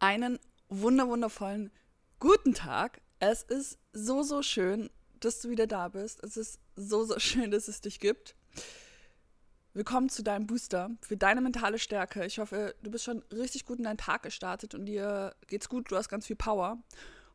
Einen wunderwundervollen guten Tag. Es ist so, so schön, dass du wieder da bist. Es ist so, so schön, dass es dich gibt. Willkommen zu deinem Booster für deine mentale Stärke. Ich hoffe, du bist schon richtig gut in deinen Tag gestartet und dir geht's gut, du hast ganz viel Power.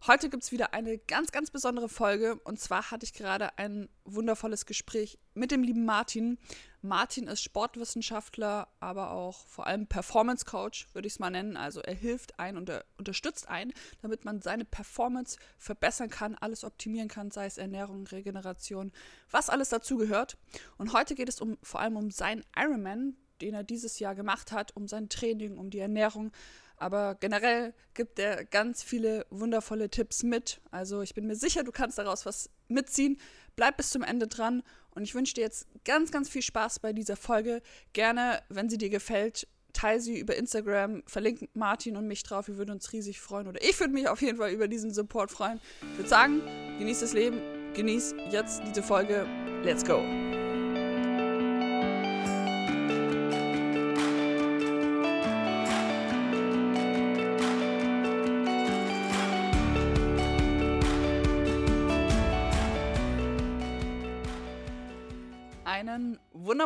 Heute gibt es wieder eine ganz, ganz besondere Folge. Und zwar hatte ich gerade ein wundervolles Gespräch mit dem lieben Martin. Martin ist Sportwissenschaftler, aber auch vor allem Performance Coach, würde ich es mal nennen. Also er hilft ein und er unterstützt ein, damit man seine Performance verbessern kann, alles optimieren kann, sei es Ernährung, Regeneration, was alles dazu gehört. Und heute geht es um, vor allem um seinen Ironman, den er dieses Jahr gemacht hat, um sein Training, um die Ernährung, aber generell gibt er ganz viele wundervolle Tipps mit. Also ich bin mir sicher, du kannst daraus was mitziehen. Bleib bis zum Ende dran und ich wünsche dir jetzt ganz, ganz viel Spaß bei dieser Folge. Gerne, wenn sie dir gefällt, teile sie über Instagram, verlink Martin und mich drauf. Wir würden uns riesig freuen. Oder ich würde mich auf jeden Fall über diesen Support freuen. Ich würde sagen, genieß das Leben, genieß jetzt diese Folge. Let's go!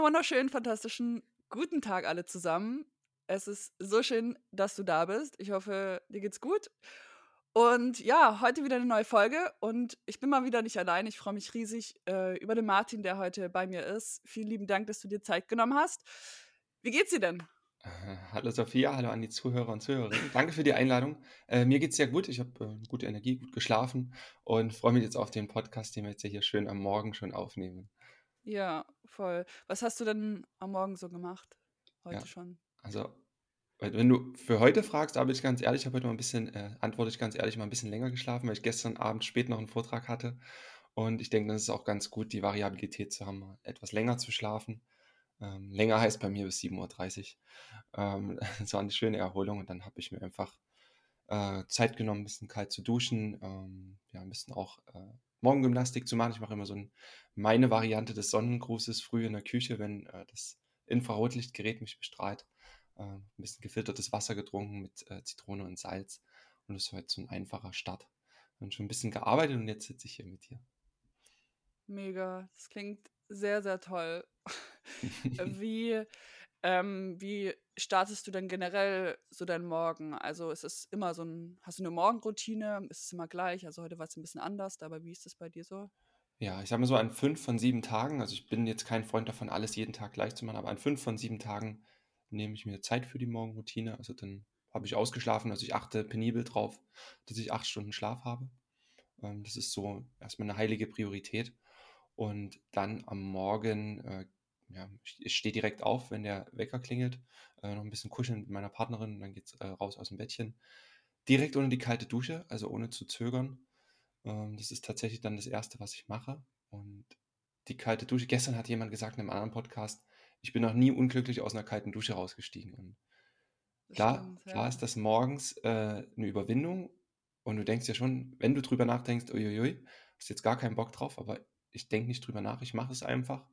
Wunderschönen, fantastischen guten Tag alle zusammen. Es ist so schön, dass du da bist. Ich hoffe, dir geht's gut. Und ja, heute wieder eine neue Folge und ich bin mal wieder nicht allein. Ich freue mich riesig äh, über den Martin, der heute bei mir ist. Vielen lieben Dank, dass du dir Zeit genommen hast. Wie geht's dir denn? Äh, hallo Sophia, hallo an die Zuhörer und Zuhörerinnen. Danke für die Einladung. Äh, mir geht's sehr gut. Ich habe äh, gute Energie, gut geschlafen und freue mich jetzt auf den Podcast, den wir jetzt hier schön am Morgen schon aufnehmen. Ja, voll. Was hast du denn am Morgen so gemacht? Heute Ja, schon? also, wenn du für heute fragst, bin ich ganz ehrlich, ich habe heute mal ein bisschen, äh, antworte ich ganz ehrlich, mal ein bisschen länger geschlafen, weil ich gestern Abend spät noch einen Vortrag hatte. Und ich denke, das ist auch ganz gut, die Variabilität zu haben, etwas länger zu schlafen. Ähm, länger heißt bei mir bis 7.30 Uhr. Ähm, das war eine schöne Erholung und dann habe ich mir einfach äh, Zeit genommen, ein bisschen kalt zu duschen, ähm, ja, ein bisschen auch äh, Morgengymnastik zu machen. Ich mache immer so ein, meine Variante des Sonnengrußes früh in der Küche, wenn äh, das Infrarotlichtgerät mich bestrahlt. Äh, ein bisschen gefiltertes Wasser getrunken mit äh, Zitrone und Salz. Und das war jetzt so ein einfacher Start. Und schon ein bisschen gearbeitet und jetzt sitze ich hier mit dir. Mega. Das klingt sehr, sehr toll. Wie, ähm, wie startest du denn generell so deinen Morgen? Also ist es immer so ein, hast du eine Morgenroutine? Ist es immer gleich? Also heute war es ein bisschen anders, aber wie ist das bei dir so? Ja, ich sage mal so an fünf von sieben Tagen, also ich bin jetzt kein Freund davon, alles jeden Tag gleich zu machen, aber an fünf von sieben Tagen nehme ich mir Zeit für die Morgenroutine. Also dann habe ich ausgeschlafen, also ich achte penibel drauf, dass ich acht Stunden Schlaf habe. Ähm, das ist so erstmal eine heilige Priorität. Und dann am Morgen, äh, ja, ich, stehe direkt auf, wenn der Wecker klingelt, äh, noch ein bisschen kuscheln mit meiner Partnerin, dann geht's äh, raus aus dem Bettchen. Direkt unter die kalte Dusche, also ohne zu zögern. Ähm, das ist tatsächlich dann das Erste, was ich mache. Und die kalte Dusche, gestern hat jemand gesagt in einem anderen Podcast, ich bin noch nie unglücklich aus einer kalten Dusche rausgestiegen. Und klar, stimmt, klar ja. ist das morgens äh, eine Überwindung. Und du denkst ja schon, wenn du drüber nachdenkst, uiuiui, hast jetzt gar keinen Bock drauf, aber ich denke nicht drüber nach, ich mache es einfach.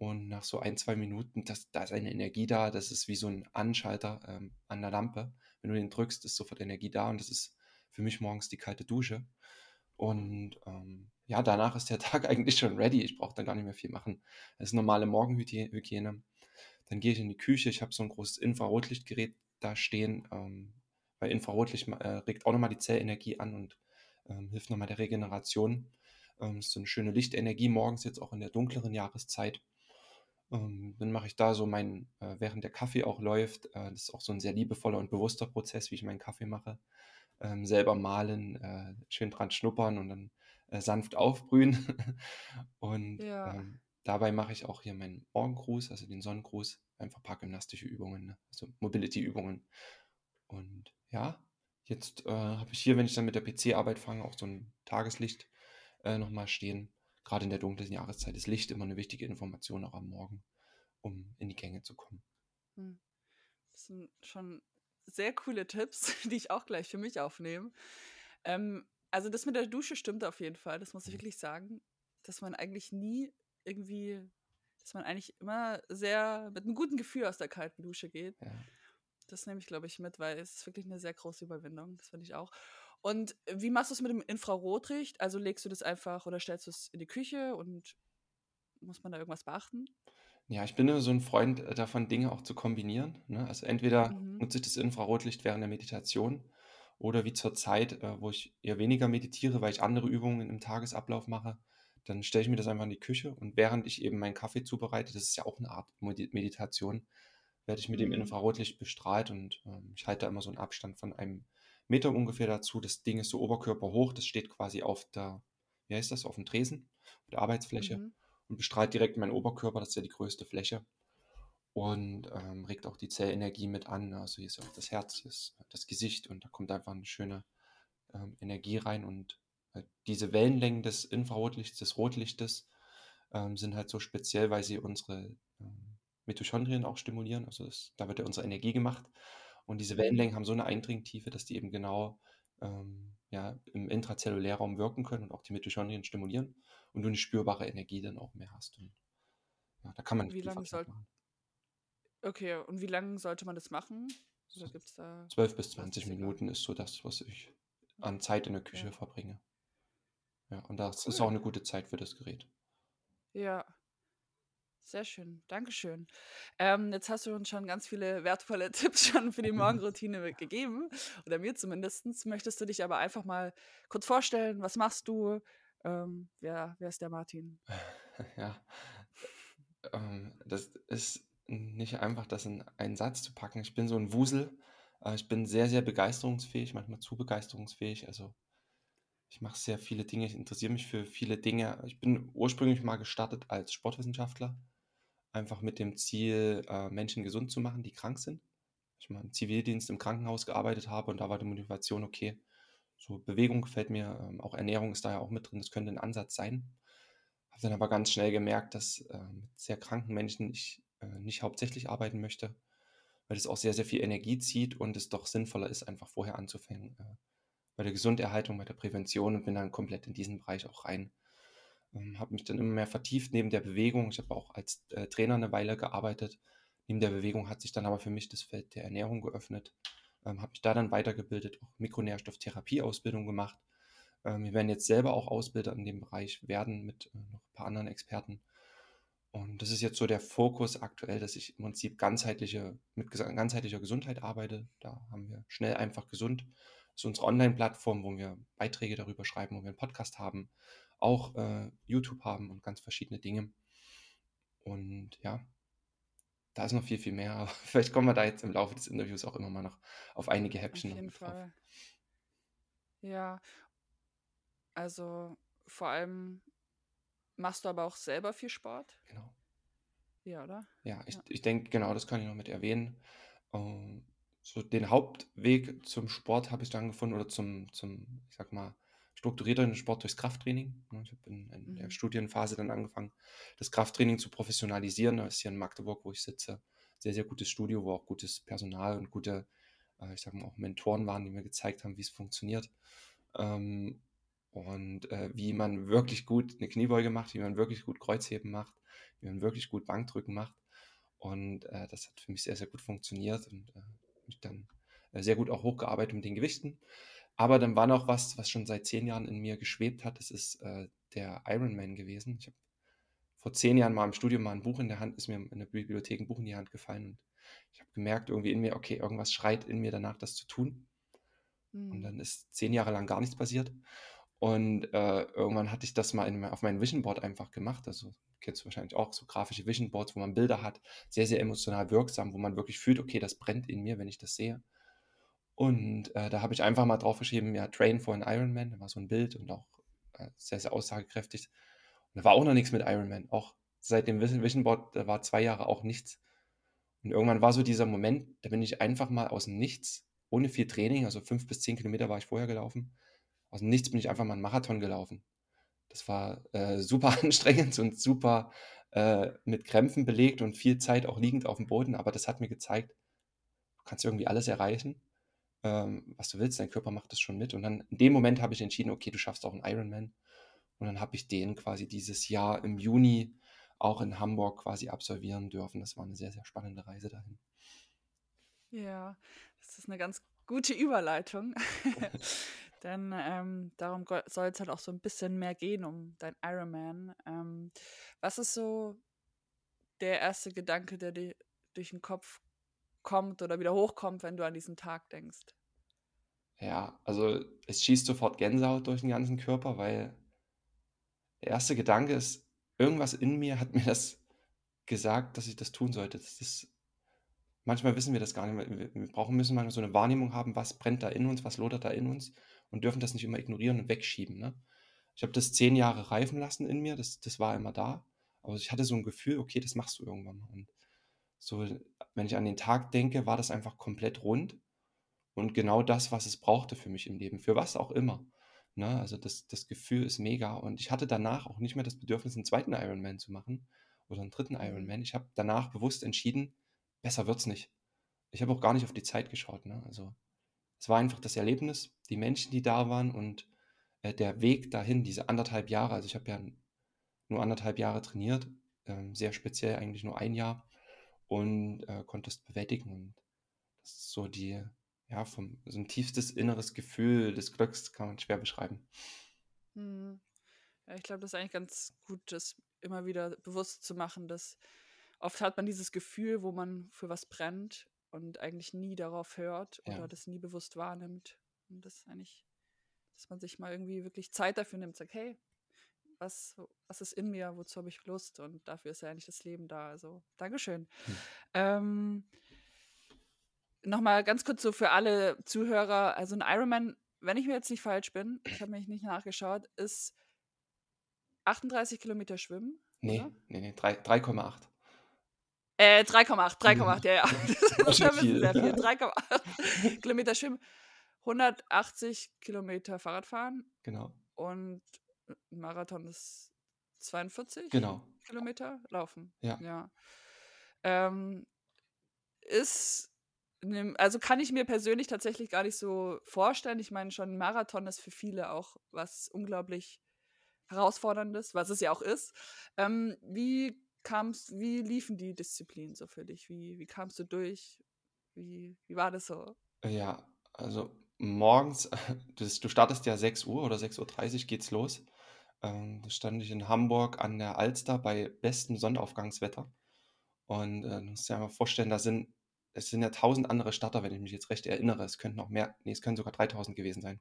Und nach so ein, zwei Minuten, das, da ist eine Energie da, das ist wie so ein Anschalter ähm, an der Lampe. Wenn du den drückst, ist sofort Energie da und das ist für mich morgens die kalte Dusche. Und ähm, ja, danach ist der Tag eigentlich schon ready. Ich brauche dann gar nicht mehr viel machen. Das ist normale Morgenhygiene. Dann gehe ich in die Küche. Ich habe so ein großes Infrarotlichtgerät da stehen, ähm, weil Infrarotlicht äh, regt auch nochmal die Zellenergie an und ähm, hilft nochmal der Regeneration. Ähm, ist so eine schöne Lichtenergie morgens jetzt auch in der dunkleren Jahreszeit. Ähm, dann mache ich da so mein, äh, während der Kaffee auch läuft, äh, das ist auch so ein sehr liebevoller und bewusster Prozess, wie ich meinen Kaffee mache. Ähm, selber mahlen, äh, schön dran schnuppern und dann äh, sanft aufbrühen. und Ja, ähm, dabei mache ich auch hier meinen Morgengruß, also den Sonnengruß, einfach ein paar gymnastische Übungen, ne? also Mobility-Übungen. Und ja, jetzt äh, habe ich hier, wenn ich dann mit der PC-Arbeit fange, auch so ein Tageslicht äh, nochmal stehen. Gerade in der dunklen Jahreszeit ist Licht immer eine wichtige Information, auch am Morgen, um in die Gänge zu kommen. hm. das sind schon sehr coole Tipps, die ich auch gleich für mich aufnehme. Ähm, also das mit der Dusche stimmt auf jeden Fall, das muss ich Mhm. wirklich sagen, dass man eigentlich nie irgendwie, dass man eigentlich immer sehr mit einem guten Gefühl aus der kalten Dusche geht. Ja. Das nehme ich, glaube ich, mit, weil es ist wirklich eine sehr große Überwindung. Das finde ich auch. Und wie machst du es mit dem Infrarotlicht? Also legst du das einfach oder stellst du es in die Küche und muss man da irgendwas beachten? Ja, ich bin immer so ein Freund äh, davon, Dinge auch zu kombinieren, ne? Also, entweder Mhm. nutze ich das Infrarotlicht während der Meditation oder wie zur Zeit, äh, wo ich eher weniger meditiere, weil ich andere Übungen im Tagesablauf mache, dann stelle ich mir das einfach in die Küche und während ich eben meinen Kaffee zubereite, das ist ja auch eine Art Medi Meditation, werde ich mit dem Mhm. Infrarotlicht bestrahlt und, ähm, ich halte da immer so einen Abstand von einem Meter ungefähr dazu. Das Ding ist so oberkörperhoch, das steht quasi auf der wie heißt das, auf dem Tresen, auf der Arbeitsfläche Mhm. und bestrahlt direkt meinen Oberkörper, das ist ja die größte Fläche und, ähm, regt auch die Zellenergie mit an. Also, hier ist ja auch das Herz, ist das Gesicht und da kommt einfach eine schöne, ähm, Energie rein und, äh, diese Wellenlängen des Infrarotlichts, des Rotlichtes, ähm, sind halt so speziell, weil sie unsere, ähm, Mitochondrien auch stimulieren. Also, das da wird ja unsere Energie gemacht und diese. Wellenlängen haben so eine Eindringtiefe, dass die eben genau, ähm, ja, im Intrazellulärraum wirken können und auch die Mitochondrien stimulieren und du eine spürbare Energie dann auch mehr hast und ja, da kann man nicht Wie viel lange soll machen. okay, und wie lange sollte man das machen? Oder gibt es da 12 bis oder ist 20 das egal? Minuten ist so das, was ich an Zeit in der Küche Ja, verbringe. Ja, und das ist auch cool. eine gute Zeit für das Gerät. Ja, sehr schön. Dankeschön. Ähm, jetzt hast du uns schon ganz viele wertvolle Tipps schon für die Morgenroutine gegeben, oder mir zumindest. Möchtest du dich aber einfach mal kurz vorstellen? Was machst du? Ähm, wer, wer ist der Martin? Ja, ähm, das ist nicht einfach, das in einen Satz zu packen. Ich bin so ein Wusel. Äh, ich bin sehr, sehr begeisterungsfähig, manchmal zu begeisterungsfähig. Also, ich mache sehr viele Dinge, ich interessiere mich für viele Dinge. Ich bin ursprünglich mal gestartet als Sportwissenschaftler, einfach mit dem Ziel, äh, Menschen gesund zu machen, die krank sind. Ich mal im Zivildienst im Krankenhaus gearbeitet habe und da war die Motivation, okay, so Bewegung gefällt mir, ähm, auch Ernährung ist da ja auch mit drin, das könnte ein Ansatz sein. Habe dann aber ganz schnell gemerkt, dass äh, mit sehr kranken Menschen ich äh, nicht hauptsächlich arbeiten möchte, weil es auch sehr, sehr viel Energie zieht und es doch sinnvoller ist, einfach vorher anzufangen, äh, bei der Gesunderhaltung, bei der Prävention und bin dann komplett in diesen Bereich auch rein. Ähm, habe mich dann immer mehr vertieft neben der Bewegung. Ich habe auch als äh, Trainer eine Weile gearbeitet. Neben der Bewegung hat sich dann aber für mich das Feld der Ernährung geöffnet. Ähm, habe mich da dann weitergebildet, auch Mikronährstofftherapie-Ausbildung gemacht. Ähm, wir werden jetzt selber auch Ausbilder in dem Bereich werden mit äh, noch ein paar anderen Experten. Und das ist jetzt so der Fokus aktuell, dass ich im Prinzip ganzheitliche, mit ganzheitlicher Gesundheit arbeite. Da haben wir schnell einfach gesund. Das ist unsere Online-Plattform, wo wir Beiträge darüber schreiben, wo wir einen Podcast haben, auch äh, YouTube haben und ganz verschiedene Dinge. Und ja, da ist noch viel, viel mehr. Aber vielleicht kommen wir da jetzt im Laufe des Interviews auch immer mal noch auf einige Auf Häppchen noch jeden. Fall. Ja, also vor allem machst du aber auch selber viel Sport? Genau. Ja, oder? Ja, ich, Ja. ich denke, genau, das kann ich noch mit erwähnen. Ähm, so den Hauptweg zum Sport habe ich dann gefunden oder zum, zum, ich sag mal, strukturierteren Sport durchs Krafttraining. Ne, Ich habe in, in der Mhm. Studienphase dann angefangen, das Krafttraining zu professionalisieren. Das ist hier in Magdeburg, wo ich sitze. Sehr, sehr gutes Studio, wo auch gutes Personal und gute, äh, ich sag mal, auch Mentoren waren, die mir gezeigt haben, wie es funktioniert. Ähm, und äh, wie man wirklich gut eine Kniebeuge macht, wie man wirklich gut Kreuzheben macht, wie man wirklich gut Bankdrücken macht. Und äh, das hat für mich sehr, sehr gut funktioniert und mich dann sehr gut auch hochgearbeitet mit den Gewichten. Aber dann war noch was, was schon seit zehn Jahren in mir geschwebt hat. Das ist äh, der Ironman gewesen. Ich habe vor zehn Jahren mal im Studium mal ein Buch in der Hand, ist mir in der Bibliothek ein Buch in die Hand gefallen und ich habe gemerkt irgendwie in mir, okay, irgendwas schreit in mir danach, das zu tun. Und Mhm. dann ist zehn Jahre lang gar nichts passiert. Und äh, irgendwann hatte ich das mal in, auf mein Vision Board einfach gemacht. Also kennst du wahrscheinlich auch so grafische Vision Boards, wo man Bilder hat, sehr, sehr emotional wirksam, wo man wirklich fühlt, okay, das brennt in mir, wenn ich das sehe. Und äh, da habe ich einfach mal draufgeschrieben, ja, Train for an Ironman. Da war so ein Bild und auch äh, sehr, sehr aussagekräftig. Und da war auch noch nichts mit Ironman. Auch seit dem Vision Board, da war zwei Jahre auch nichts. Und irgendwann war so dieser Moment, da bin ich einfach mal aus dem Nichts, ohne viel Training, also fünf bis zehn Kilometer war ich vorher gelaufen, aus dem Nichts bin ich einfach mal einen Marathon gelaufen. Das war äh, super anstrengend und super äh, mit Krämpfen belegt und viel Zeit auch liegend auf dem Boden, aber das hat mir gezeigt, du kannst irgendwie alles erreichen, ähm, was du willst, dein Körper macht das schon mit. Und dann in dem Moment habe ich entschieden, okay, du schaffst auch einen Ironman. Und dann habe ich den quasi dieses Jahr im Juni auch in Hamburg quasi absolvieren dürfen. Das war eine sehr, sehr spannende Reise dahin. Ja, das ist eine ganz gute Überleitung. Denn ähm, darum soll es halt auch so ein bisschen mehr gehen um dein Ironman. Ähm, was ist so der erste Gedanke, der dir durch den Kopf kommt oder wieder hochkommt, wenn du an diesen Tag denkst? Ja, also es schießt sofort Gänsehaut durch den ganzen Körper, weil der erste Gedanke ist, irgendwas in mir hat mir das gesagt, dass ich das tun sollte. Das ist, manchmal wissen wir das gar nicht. Wir, wir brauchen, müssen manchmal so eine Wahrnehmung haben, was brennt da in uns, was lodert da in uns und dürfen das nicht immer ignorieren und wegschieben. Ne? Ich habe das zehn Jahre reifen lassen in mir, das, das war immer da. Aber ich hatte so ein Gefühl, okay, das machst du irgendwann. Und so, wenn ich an den Tag denke, war das einfach komplett rund und genau das, was es brauchte für mich im Leben, für was auch immer. Ne? Also das, das Gefühl ist mega. Und ich hatte danach auch nicht mehr das Bedürfnis, einen zweiten Ironman zu machen oder einen dritten mhm. Ironman. Ich habe danach bewusst entschieden, besser wird's nicht. Ich habe auch gar nicht auf die Zeit geschaut. Ne? Also es war einfach das Erlebnis, die Menschen, die da waren und äh, der Weg dahin, diese anderthalb Jahre. Also ich habe ja nur anderthalb Jahre trainiert, äh, sehr speziell eigentlich nur ein Jahr und äh, konnte es bewältigen. Und das ist so die, ja, vom, so ein tiefstes inneres Gefühl des Glücks kann man schwer beschreiben. Hm. Ja, ich glaube, das ist eigentlich ganz gut, das immer wieder bewusst zu machen, dass oft hat man dieses Gefühl, wo man für was brennt und eigentlich nie darauf hört oder ja. das nie bewusst wahrnimmt. Und das ist eigentlich, dass man sich mal irgendwie wirklich Zeit dafür nimmt, sagt, hey, was, was ist in mir, wozu habe ich Lust? Und dafür ist ja eigentlich das Leben da. Also, Dankeschön. Hm. Ähm, Nochmal ganz kurz so für alle Zuhörer, also ein Ironman, wenn ich mir jetzt nicht falsch bin, ich habe mich nicht nachgeschaut, ist 38 Kilometer Schwimmen. Nee, oder? nee, nee, 3,8. Äh, 3,8, 3,8, ja, ja. Das ist viel. sehr viel. 3,8 Kilometer Schwimmen, 180 Kilometer Fahrradfahren. Genau. Und Marathon ist 42 genau. Kilometer laufen. Ja. ja. Ähm, ist, also kann ich mir persönlich tatsächlich gar nicht so vorstellen. Ich meine, schon ein Marathon ist für viele auch was unglaublich herausforderndes, was es ja auch ist. Ähm, wie kamst, wie liefen die Disziplinen so für dich? Wie, wie kamst du durch? Wie, wie war das so? Ja, also morgens, du startest ja 6 Uhr oder 6.30 Uhr geht's los. Ähm, da stand ich in Hamburg an der Alster bei bestem Sonnenaufgangswetter. Und äh, du musst dir einmal vorstellen, da sind, es sind ja 1000 andere Starter, wenn ich mich jetzt recht erinnere. Es könnten noch mehr, nee, es können sogar 3000 gewesen sein.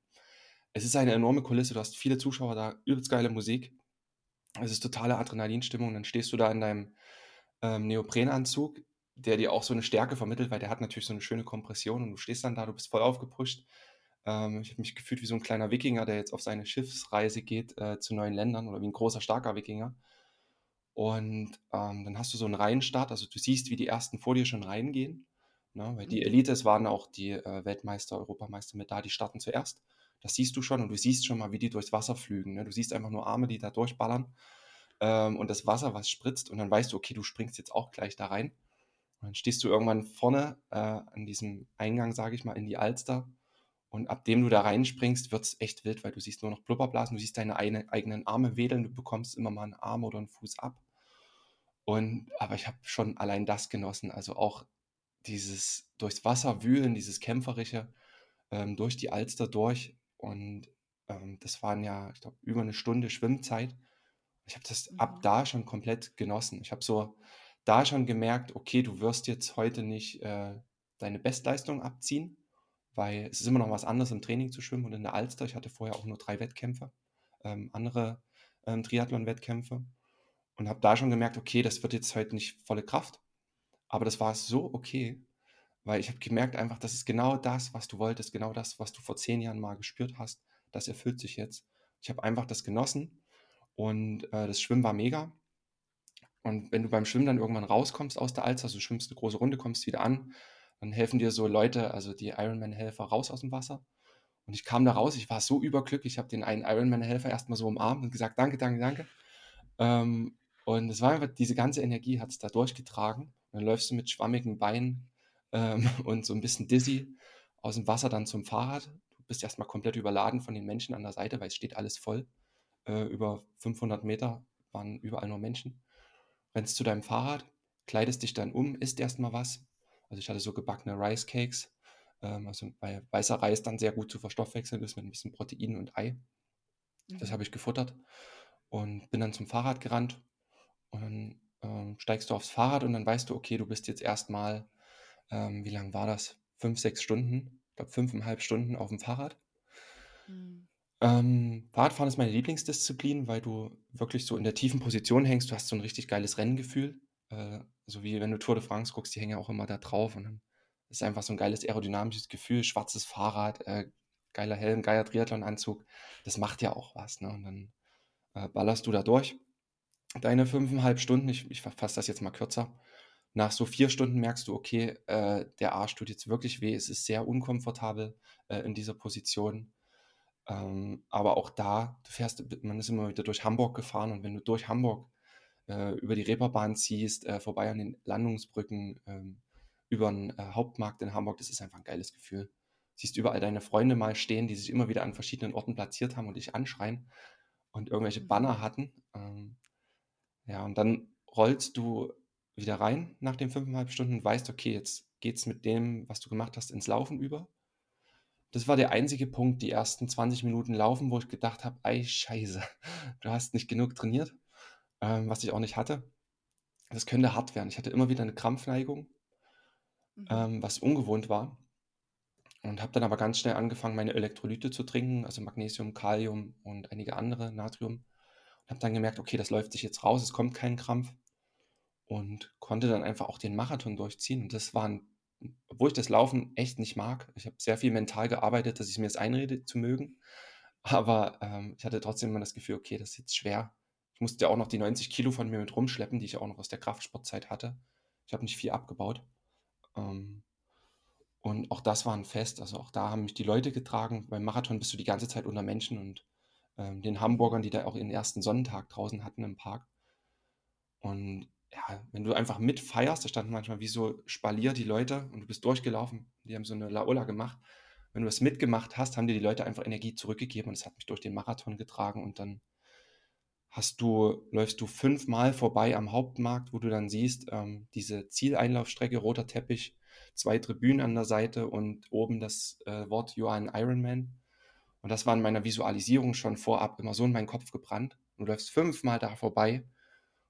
Es ist eine enorme Kulisse, du hast viele Zuschauer da, übelst geile Musik. Es ist totale Adrenalinstimmung. Dann stehst du da in deinem ähm, Neoprenanzug, der dir auch so eine Stärke vermittelt, weil der hat natürlich so eine schöne Kompression und du stehst dann da, du bist voll aufgepusht. Ähm, ich habe mich gefühlt wie so ein kleiner Wikinger, der jetzt auf seine Schiffsreise geht äh, zu neuen Ländern oder wie ein großer, starker Wikinger. Und ähm, dann hast du so einen Reihenstart, also du siehst, wie die ersten vor dir schon reingehen. Ne? Weil die mhm. Elite, es waren auch die äh, Weltmeister, Europameister mit da, die starten zuerst. Das siehst du schon und du siehst schon mal, wie die durchs Wasser flügen. Ne? Du siehst einfach nur Arme, die da durchballern ähm, und das Wasser, was spritzt und dann weißt du, okay, du springst jetzt auch gleich da rein. Und dann stehst du irgendwann vorne äh, an diesem Eingang, sage ich mal, in die Alster und ab dem du da reinspringst, wird es echt wild, weil du siehst nur noch Blubberblasen, du siehst deine eine, eigenen Arme wedeln, du bekommst immer mal einen Arm oder einen Fuß ab. Und, aber ich habe schon allein das genossen, also auch dieses durchs Wasser wühlen, dieses kämpferische, ähm, durch die Alster durch, und ähm, das waren ja, ich glaube, über eine Stunde Schwimmzeit. Ich habe das mhm. ab da schon komplett genossen. Ich habe so da schon gemerkt, okay, du wirst jetzt heute nicht äh, deine Bestleistung abziehen, weil es ist immer noch was anderes im Training zu schwimmen und in der Alster. Ich hatte vorher auch nur drei Wettkämpfe, ähm, andere ähm, Triathlon-Wettkämpfe und habe da schon gemerkt, okay, das wird jetzt heute nicht volle Kraft, aber das war so okay, weil ich habe gemerkt einfach, das ist genau das, was du wolltest, genau das, was du vor zehn Jahren mal gespürt hast. Das erfüllt sich jetzt. Ich habe einfach das genossen und äh, das Schwimmen war mega. Und wenn du beim Schwimmen dann irgendwann rauskommst aus der Alster, also du schwimmst eine große Runde, kommst wieder an, dann helfen dir so Leute, also die Ironman-Helfer, raus aus dem Wasser. Und ich kam da raus, ich war so überglücklich, ich habe den einen Ironman-Helfer erstmal so umarmt und gesagt, danke, danke, danke. Ähm, und es war einfach, diese ganze Energie hat es da durchgetragen. Und dann läufst du mit schwammigen Beinen ähm, und so ein bisschen dizzy aus dem Wasser dann zum Fahrrad. Du bist erstmal komplett überladen von den Menschen an der Seite, weil es steht alles voll. Äh, über 500 Meter waren überall nur Menschen. Rennst zu deinem Fahrrad, kleidest dich dann um, isst erstmal was Also ich hatte so gebackene Rice Cakes, ähm, also weil weißer Reis dann sehr gut zu verstoffwechseln ist mit ein bisschen Protein und Ei. Das Mhm. habe ich gefuttert und bin dann zum Fahrrad gerannt und dann ähm, steigst du aufs Fahrrad und dann weißt du, okay, du bist jetzt erstmal, ähm, wie lang war das? Fünf, sechs Stunden, ich glaube fünfeinhalb Stunden auf dem Fahrrad. Mhm. Ähm, Fahrradfahren ist meine Lieblingsdisziplin, weil du wirklich so in der tiefen Position hängst. Du hast so ein richtig geiles Renngefühl. Äh, so wie wenn du Tour de France guckst, die hängen ja auch immer da drauf und dann ist einfach so ein geiles aerodynamisches Gefühl, schwarzes Fahrrad, äh, geiler Helm, geiler Triathlonanzug. Das macht ja auch was, ne? Und dann, äh, ballerst du da durch. Deine 5,5 Stunden, ich ich fasse das jetzt mal kürzer. Nach so 4 Stunden merkst du, okay, äh, der Arsch tut jetzt wirklich weh. Es ist sehr unkomfortabel, äh, in dieser Position. Ähm, aber auch da, du fährst, man ist immer wieder durch Hamburg gefahren und wenn du durch Hamburg äh, über die Reeperbahn ziehst, äh, vorbei an den Landungsbrücken, ähm, über den äh, Hauptmarkt in Hamburg, das ist einfach ein geiles Gefühl. Siehst überall deine Freunde mal stehen, die sich immer wieder an verschiedenen Orten platziert haben und dich anschreien und irgendwelche Mhm. Banner hatten. Ähm, ja, und dann rollst du wieder rein nach den fünfeinhalb Stunden und weißt, okay, jetzt geht's mit dem, was du gemacht hast, ins Laufen über. Das war der einzige Punkt, die ersten 20 Minuten Laufen, wo ich gedacht habe, ei Scheiße, du hast nicht genug trainiert, ähm, was ich auch nicht hatte. Das könnte hart werden. Ich hatte immer wieder eine Krampfneigung, Mhm. ähm, was ungewohnt war. Und habe dann aber ganz schnell angefangen, meine Elektrolyte zu trinken, also Magnesium, Kalium und einige andere, Natrium. Und habe dann gemerkt, okay, das läuft sich jetzt raus, es kommt kein Krampf. Und konnte dann einfach auch den Marathon durchziehen. Und das war ein, obwohl ich das Laufen echt nicht mag. Ich habe sehr viel mental gearbeitet, dass ich mir das einrede zu mögen. Aber ähm, ich hatte trotzdem immer das Gefühl, okay, das ist jetzt schwer. Ich musste ja auch noch die 90 Kilo von mir mit rumschleppen, die ich auch noch aus der Kraftsportzeit hatte. Ich habe nicht viel abgebaut. Ähm, und auch das war ein Fest. Also auch da haben mich die Leute getragen. Beim Marathon bist du die ganze Zeit unter Menschen und ähm, den Hamburgern, die da auch ihren ersten Sonnentag draußen hatten im Park. Und ja, wenn du einfach mitfeierst, da standen manchmal wie so Spalier die Leute und du bist durchgelaufen, die haben so eine Laola gemacht. Wenn du das mitgemacht hast, haben dir die Leute einfach Energie zurückgegeben und es hat mich durch den Marathon getragen und dann hast du, läufst du fünfmal vorbei am Hauptmarkt, wo du dann siehst, ähm, diese Zieleinlaufstrecke, roter Teppich, zwei Tribünen an der Seite und oben das äh, Wort You are an Ironman. Und das war in meiner Visualisierung schon vorab immer so in meinen Kopf gebrannt. Du läufst fünfmal da vorbei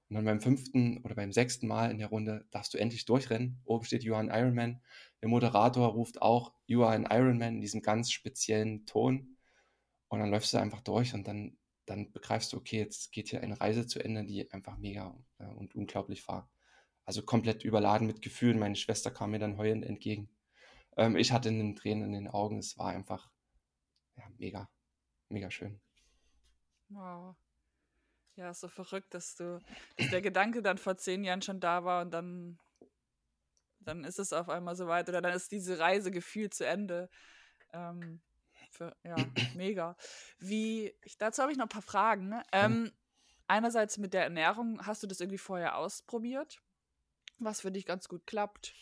und dann beim fünften oder beim sechsten Mal in der Runde darfst du endlich durchrennen. Oben steht You are an Ironman. Der Moderator ruft auch You are an Ironman in diesem ganz speziellen Ton. Und dann läufst du einfach durch und dann, dann begreifst du, okay, jetzt geht hier eine Reise zu Ende, die einfach mega und unglaublich war. Also komplett überladen mit Gefühlen. Meine Schwester kam mir dann heulend entgegen. Ähm, ich hatte einen Tränen in den Augen. Es war einfach ja, mega, mega schön. Wow. Ja, so verrückt, dass du, dass der Gedanke dann vor zehn Jahren schon da war und dann, dann ist es auf einmal so weit oder dann ist diese Reise gefühlt zu Ende. Ähm, für, ja, mega. Wie, ich, dazu habe ich noch ein paar Fragen. Ne? Ähm, einerseits mit der Ernährung, hast du das irgendwie vorher ausprobiert? Was für dich ganz gut klappt?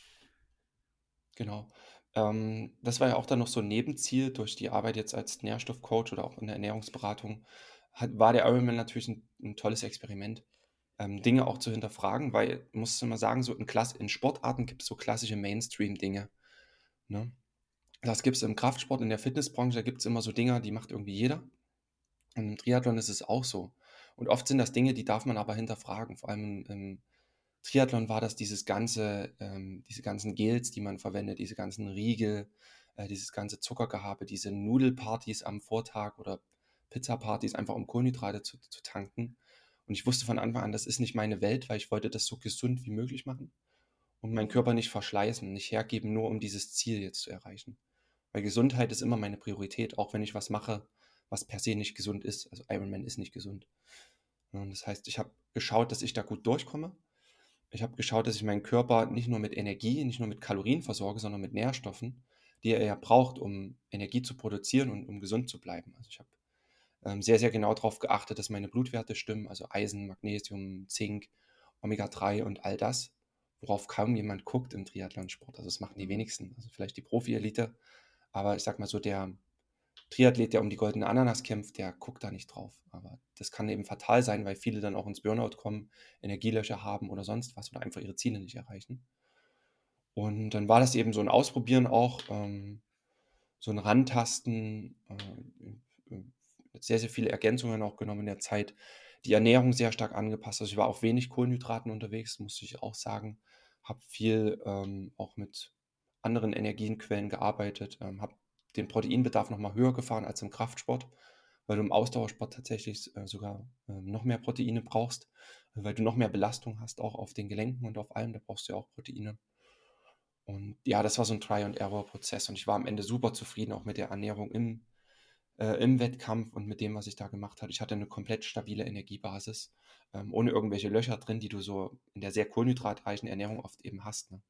Genau. Ähm, das war ja auch dann noch so ein Nebenziel durch die Arbeit jetzt als Nährstoffcoach oder auch in der Ernährungsberatung. Hat, war der Ironman natürlich ein, ein tolles Experiment, ähm, Dinge auch zu hinterfragen, weil, musst du mal sagen, so in, Klass in Sportarten gibt es so klassische Mainstream-Dinge. Ne? Das gibt es im Kraftsport, in der Fitnessbranche, da gibt es immer so Dinge, die macht irgendwie jeder. Und im Triathlon ist es auch so. Und oft sind das Dinge, die darf man aber hinterfragen. Vor allem im, im Triathlon war das dieses ganze, ähm, diese ganzen Gels, die man verwendet, diese ganzen Riegel, äh, dieses ganze Zuckergehabe, diese Nudelpartys am Vortag oder Pizzapartys, einfach um Kohlenhydrate zu, zu tanken. Und ich wusste von Anfang an, das ist nicht meine Welt, weil ich wollte das so gesund wie möglich machen und meinen Körper nicht verschleißen, nicht hergeben, nur um dieses Ziel jetzt zu erreichen. Weil Gesundheit ist immer meine Priorität, auch wenn ich was mache, was per se nicht gesund ist. Also Ironman ist nicht gesund. Und das heißt, ich habe geschaut, dass ich da gut durchkomme. Ich habe geschaut, dass ich meinen Körper nicht nur mit Energie, nicht nur mit Kalorien versorge, sondern mit Nährstoffen, die er ja braucht, um Energie zu produzieren und um gesund zu bleiben. Also ich habe ähm, sehr, sehr genau darauf geachtet, dass meine Blutwerte stimmen, also Eisen, Magnesium, Zink, Omega-3 und all das, worauf kaum jemand guckt im Triathlonsport. Also das machen die wenigsten. Also vielleicht die Profi-Elite, aber ich sag mal so, der Triathlet, der um die goldene Ananas kämpft, der guckt da nicht drauf. Aber das kann eben fatal sein, weil viele dann auch ins Burnout kommen, Energielöcher haben oder sonst was oder einfach ihre Ziele nicht erreichen. Und dann war das eben so ein Ausprobieren auch, ähm, so ein Rantasten, äh, äh, sehr, sehr viele Ergänzungen auch genommen in der Zeit. Die Ernährung sehr stark angepasst. Also ich war auf wenig Kohlenhydraten unterwegs, muss ich auch sagen. Habe viel ähm, auch mit anderen Energienquellen gearbeitet, ähm, habe den Proteinbedarf nochmal höher gefahren als im Kraftsport, weil du im Ausdauersport tatsächlich äh, sogar äh, noch mehr Proteine brauchst, weil du noch mehr Belastung hast, auch auf den Gelenken und auf allem, da brauchst du ja auch Proteine. Und ja, das war so ein Try-and-Error-Prozess und ich war am Ende super zufrieden auch mit der Ernährung im, äh, im Wettkampf und mit dem, was ich da gemacht habe. Ich hatte eine komplett stabile Energiebasis, ähm, ohne irgendwelche Löcher drin, die du so in der sehr kohlenhydratreichen Ernährung oft eben hast. Ne?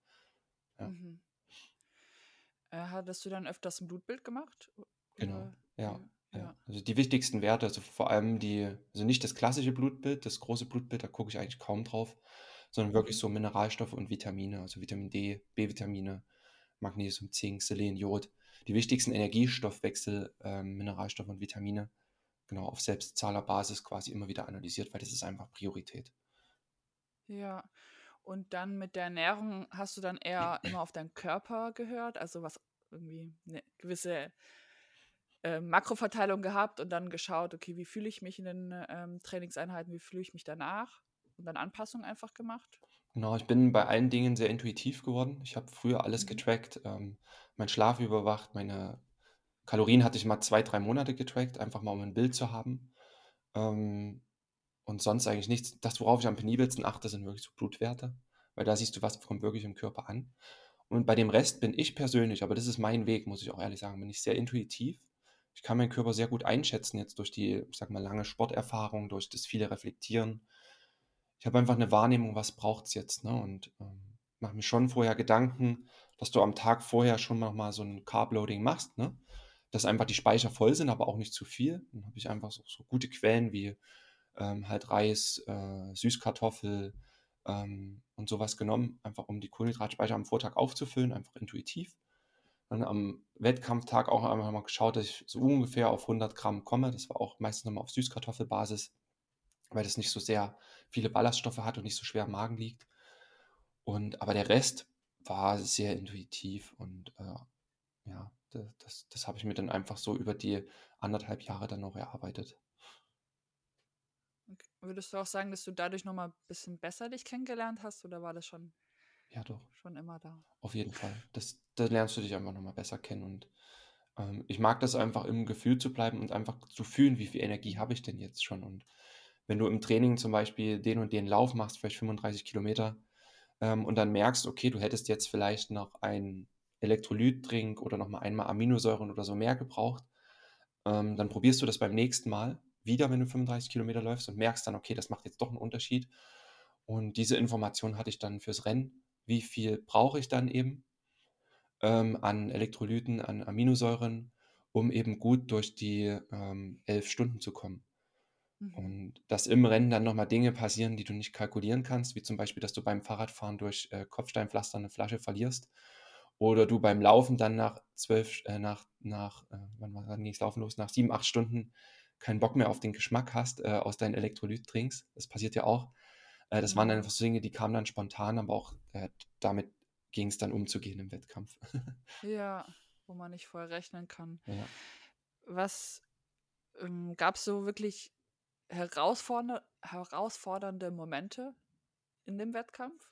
Ja. Mhm. Äh, hattest du dann öfters ein Blutbild gemacht? Genau, ja. Ja. Also die wichtigsten Werte, also vor allem die, also nicht das klassische Blutbild, das große Blutbild, da gucke ich eigentlich kaum drauf, sondern wirklich mhm. so Mineralstoffe und Vitamine, also Vitamin D, B-Vitamine, Magnesium, Zink, Selen, Jod, die wichtigsten Energiestoffwechsel, ähm, Mineralstoffe und Vitamine, genau auf Selbstzahlerbasis quasi immer wieder analysiert, weil das ist einfach Priorität. Ja, und dann mit der Ernährung hast du dann eher immer auf deinen Körper gehört, also was irgendwie eine gewisse äh, Makroverteilung gehabt und dann geschaut, okay, wie fühle ich mich in den ähm, Trainingseinheiten, wie fühle ich mich danach und dann Anpassungen einfach gemacht? Genau, ich bin bei allen Dingen sehr intuitiv geworden. Ich habe früher alles mhm. getrackt, ähm, meinen Schlaf überwacht, meine Kalorien hatte ich mal zwei, drei Monate getrackt, einfach mal um ein Bild zu haben. Ähm, und sonst eigentlich nichts. Das, worauf ich am penibelsten achte, sind wirklich so Blutwerte, weil da siehst du, was kommt wirklich im Körper an. Und bei dem Rest bin ich persönlich, aber das ist mein Weg, muss ich auch ehrlich sagen, bin ich sehr intuitiv. Ich kann meinen Körper sehr gut einschätzen, jetzt durch die, ich sag mal, lange Sporterfahrung, durch das viele Reflektieren. Ich habe einfach eine Wahrnehmung, was braucht es jetzt, ne? Und ähm, mache mir schon vorher Gedanken, dass du am Tag vorher schon nochmal so ein Carb-Loading machst, ne? Dass einfach die Speicher voll sind, aber auch nicht zu viel. Dann habe ich einfach so, so gute Quellen wie ähm, halt Reis, äh, Süßkartoffel ähm, und sowas genommen, einfach um die Kohlenhydratspeicher am Vortag aufzufüllen, einfach intuitiv. Dann am Wettkampftag auch einmal mal geschaut, dass ich so ungefähr auf 100 Gramm komme. Das war auch meistens nochmal auf Süßkartoffelbasis, weil das nicht so sehr viele Ballaststoffe hat und nicht so schwer im Magen liegt. Und, aber der Rest war sehr intuitiv und äh, ja, das, das habe ich mir dann einfach so über die anderthalb Jahre dann noch erarbeitet. Würdest du auch sagen, dass du dadurch nochmal ein bisschen besser dich kennengelernt hast oder war das schon, ja, doch. schon immer da? Auf jeden Fall. Das, da lernst du dich einfach nochmal besser kennen und ähm, ich mag das einfach im Gefühl zu bleiben und einfach zu fühlen, wie viel Energie habe ich denn jetzt schon. Und wenn du im Training zum Beispiel den und den Lauf machst, vielleicht 35 Kilometer, ähm, und dann merkst, okay, du hättest jetzt vielleicht noch einen Elektrolytdrink oder nochmal einmal Aminosäuren oder so mehr gebraucht, ähm, dann probierst du das beim nächsten Mal wieder, wenn du 35 Kilometer läufst und merkst dann, okay, das macht jetzt doch einen Unterschied. Und diese Information hatte ich dann fürs Rennen. Wie viel brauche ich dann eben ähm, an Elektrolyten, an Aminosäuren, um eben gut durch die ähm, elf Stunden zu kommen. Mhm. Und dass im Rennen dann nochmal Dinge passieren, die du nicht kalkulieren kannst, wie zum Beispiel, dass du beim Fahrradfahren durch äh, Kopfsteinpflaster eine Flasche verlierst oder du beim Laufen dann nach zwölf, äh, nach, nach äh, wann, wann ging es laufen los, nach sieben, acht Stunden keinen Bock mehr auf den Geschmack hast äh, aus deinen Elektrolytdrinks. Das passiert ja auch. Äh, das mhm. waren einfach so Dinge, die kamen dann spontan, aber auch äh, damit ging es dann umzugehen im Wettkampf. ja, wo man nicht vorher rechnen kann. Ja. Was ähm, gab es so wirklich herausfordernde, herausfordernde Momente in dem Wettkampf?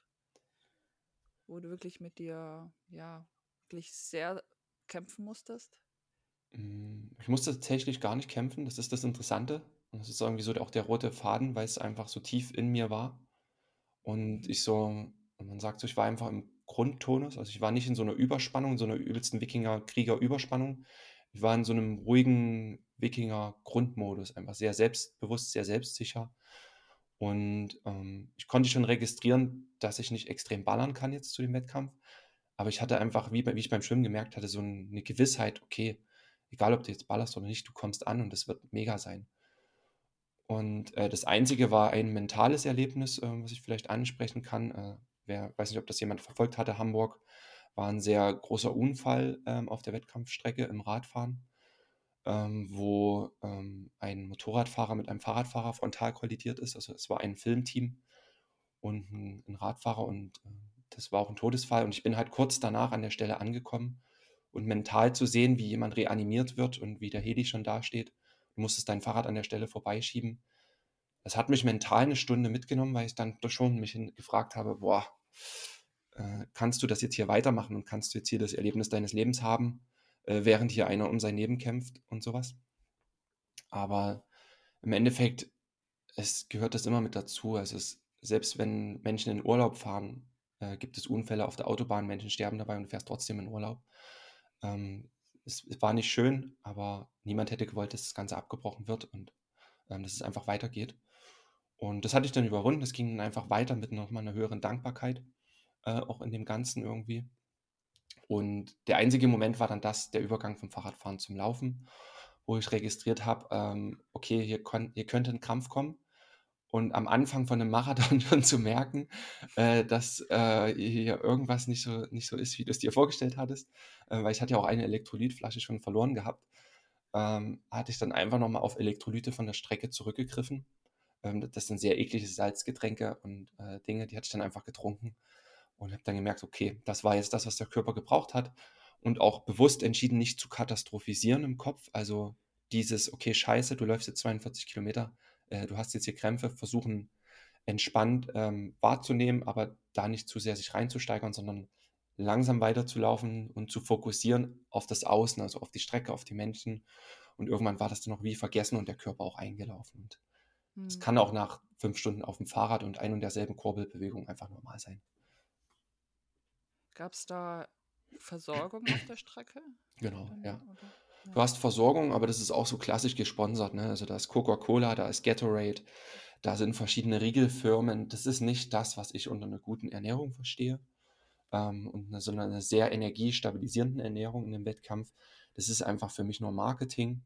Wo du wirklich mit dir, ja, wirklich sehr kämpfen musstest? Hm, ich musste tatsächlich gar nicht kämpfen, das ist das Interessante. Und das ist irgendwie so auch der rote Faden, weil es einfach so tief in mir war. Und mhm. ich so, man sagt so, ich war einfach im Grundtonus, also ich war nicht in so einer Überspannung, in so einer übelsten Wikinger-Krieger-Überspannung. Ich war in so einem ruhigen Wikinger-Grundmodus, einfach sehr selbstbewusst, sehr selbstsicher. Und ähm, ich konnte schon registrieren, dass ich nicht extrem ballern kann jetzt zu dem Wettkampf. Aber ich hatte einfach, wie, wie ich beim Schwimmen gemerkt hatte, so eine Gewissheit, okay, egal ob du jetzt ballerst oder nicht, du kommst an und es wird mega sein. Und äh, das Einzige war ein mentales Erlebnis, äh, was ich vielleicht ansprechen kann. Äh, wer weiß nicht, ob das jemand verfolgt hatte, Hamburg war ein sehr großer Unfall ähm, auf der Wettkampfstrecke im Radfahren, ähm, wo ähm, ein Motorradfahrer mit einem Fahrradfahrer frontal kollidiert ist. Also es war ein Filmteam und ein, ein Radfahrer und äh, das war auch ein Todesfall und ich bin halt kurz danach an der Stelle angekommen und mental zu sehen, wie jemand reanimiert wird und wie der Heli schon dasteht. Du musstest dein Fahrrad an der Stelle vorbeischieben. Das hat mich mental eine Stunde mitgenommen, weil ich dann schon mich gefragt habe, boah, äh, kannst du das jetzt hier weitermachen und kannst du jetzt hier das Erlebnis deines Lebens haben, äh, während hier einer um sein Leben kämpft und sowas. Aber im Endeffekt, es gehört das immer mit dazu. Es, selbst wenn Menschen in Urlaub fahren, äh, gibt es Unfälle auf der Autobahn, Menschen sterben dabei und du fährst trotzdem in Urlaub. Ähm, es, es, war nicht schön, aber niemand hätte gewollt, dass das Ganze abgebrochen wird und ähm, dass es einfach weitergeht. Und das hatte ich dann überwunden. Es ging dann einfach weiter mit nochmal einer höheren Dankbarkeit, äh, auch in dem Ganzen irgendwie. Und der einzige Moment war dann das, der Übergang vom Fahrradfahren zum Laufen, wo ich registriert habe, ähm, okay, hier, hier könnte ein Krampf kommen und am Anfang von einem Marathon schon zu merken, äh, dass äh, hier irgendwas nicht so, nicht so ist, wie du es dir vorgestellt hattest, äh, weil ich hatte ja auch eine Elektrolytflasche schon verloren gehabt, ähm, hatte ich dann einfach nochmal auf Elektrolyte von der Strecke zurückgegriffen. Ähm, das sind sehr eklige Salzgetränke und äh, Dinge, die hatte ich dann einfach getrunken und habe dann gemerkt, okay, das war jetzt das, was der Körper gebraucht hat und auch bewusst entschieden, nicht zu katastrophisieren im Kopf, also dieses, okay, scheiße, du läufst jetzt 42 Kilometer, äh, du hast jetzt hier Krämpfe, versuchen entspannt ähm, wahrzunehmen, aber da nicht zu sehr sich reinzusteigern, sondern langsam weiterzulaufen und zu fokussieren auf das Außen, also auf die Strecke, auf die Menschen. Und irgendwann war das dann noch wie vergessen und der Körper auch eingelaufen. Und es hm. kann auch nach fünf Stunden auf dem Fahrrad und ein und derselben Kurbelbewegung einfach normal sein. Gab es da Versorgung auf der Strecke? Genau, ja. Oder? Du hast Versorgung, aber das ist auch so klassisch gesponsert. Ne? Also da ist Coca-Cola, da ist Gatorade, da sind verschiedene Riegelfirmen. Das ist nicht das, was ich unter einer guten Ernährung verstehe, ähm, und eine, sondern eine sehr energiestabilisierenden Ernährung in dem Wettkampf. Das ist einfach für mich nur Marketing.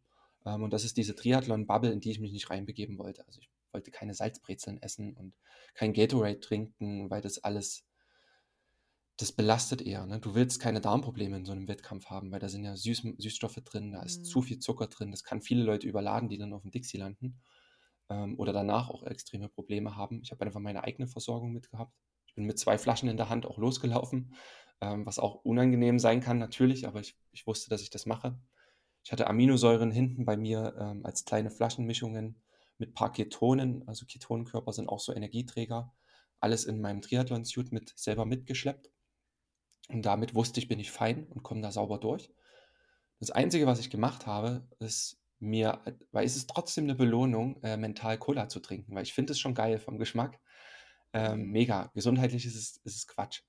Ähm, und das ist diese Triathlon-Bubble, in die ich mich nicht reinbegeben wollte. Also ich wollte keine Salzbrezeln essen und kein Gatorade trinken, weil das alles das belastet eher. Ne? Du willst keine Darmprobleme in so einem Wettkampf haben, weil da sind ja Süß Süßstoffe drin, da ist mhm. zu viel Zucker drin. Das kann viele Leute überladen, die dann auf dem Dixie landen ähm, oder danach auch extreme Probleme haben. Ich habe einfach meine eigene Versorgung mitgehabt. Ich bin mit zwei Flaschen in der Hand auch losgelaufen, ähm, was auch unangenehm sein kann natürlich, aber ich, ich wusste, dass ich das mache. Ich hatte Aminosäuren hinten bei mir ähm, als kleine Flaschenmischungen mit paar Ketonen. Also Ketonenkörper sind auch so Energieträger. Alles in meinem Triathlon-Suit mit selber mitgeschleppt. Und damit wusste ich, bin ich fein und komme da sauber durch. Das Einzige, was ich gemacht habe, ist mir, weil es ist trotzdem eine Belohnung, äh, mental Cola zu trinken, weil ich finde es schon geil vom Geschmack. Ähm, mega. Gesundheitlich ist es, ist es Quatsch.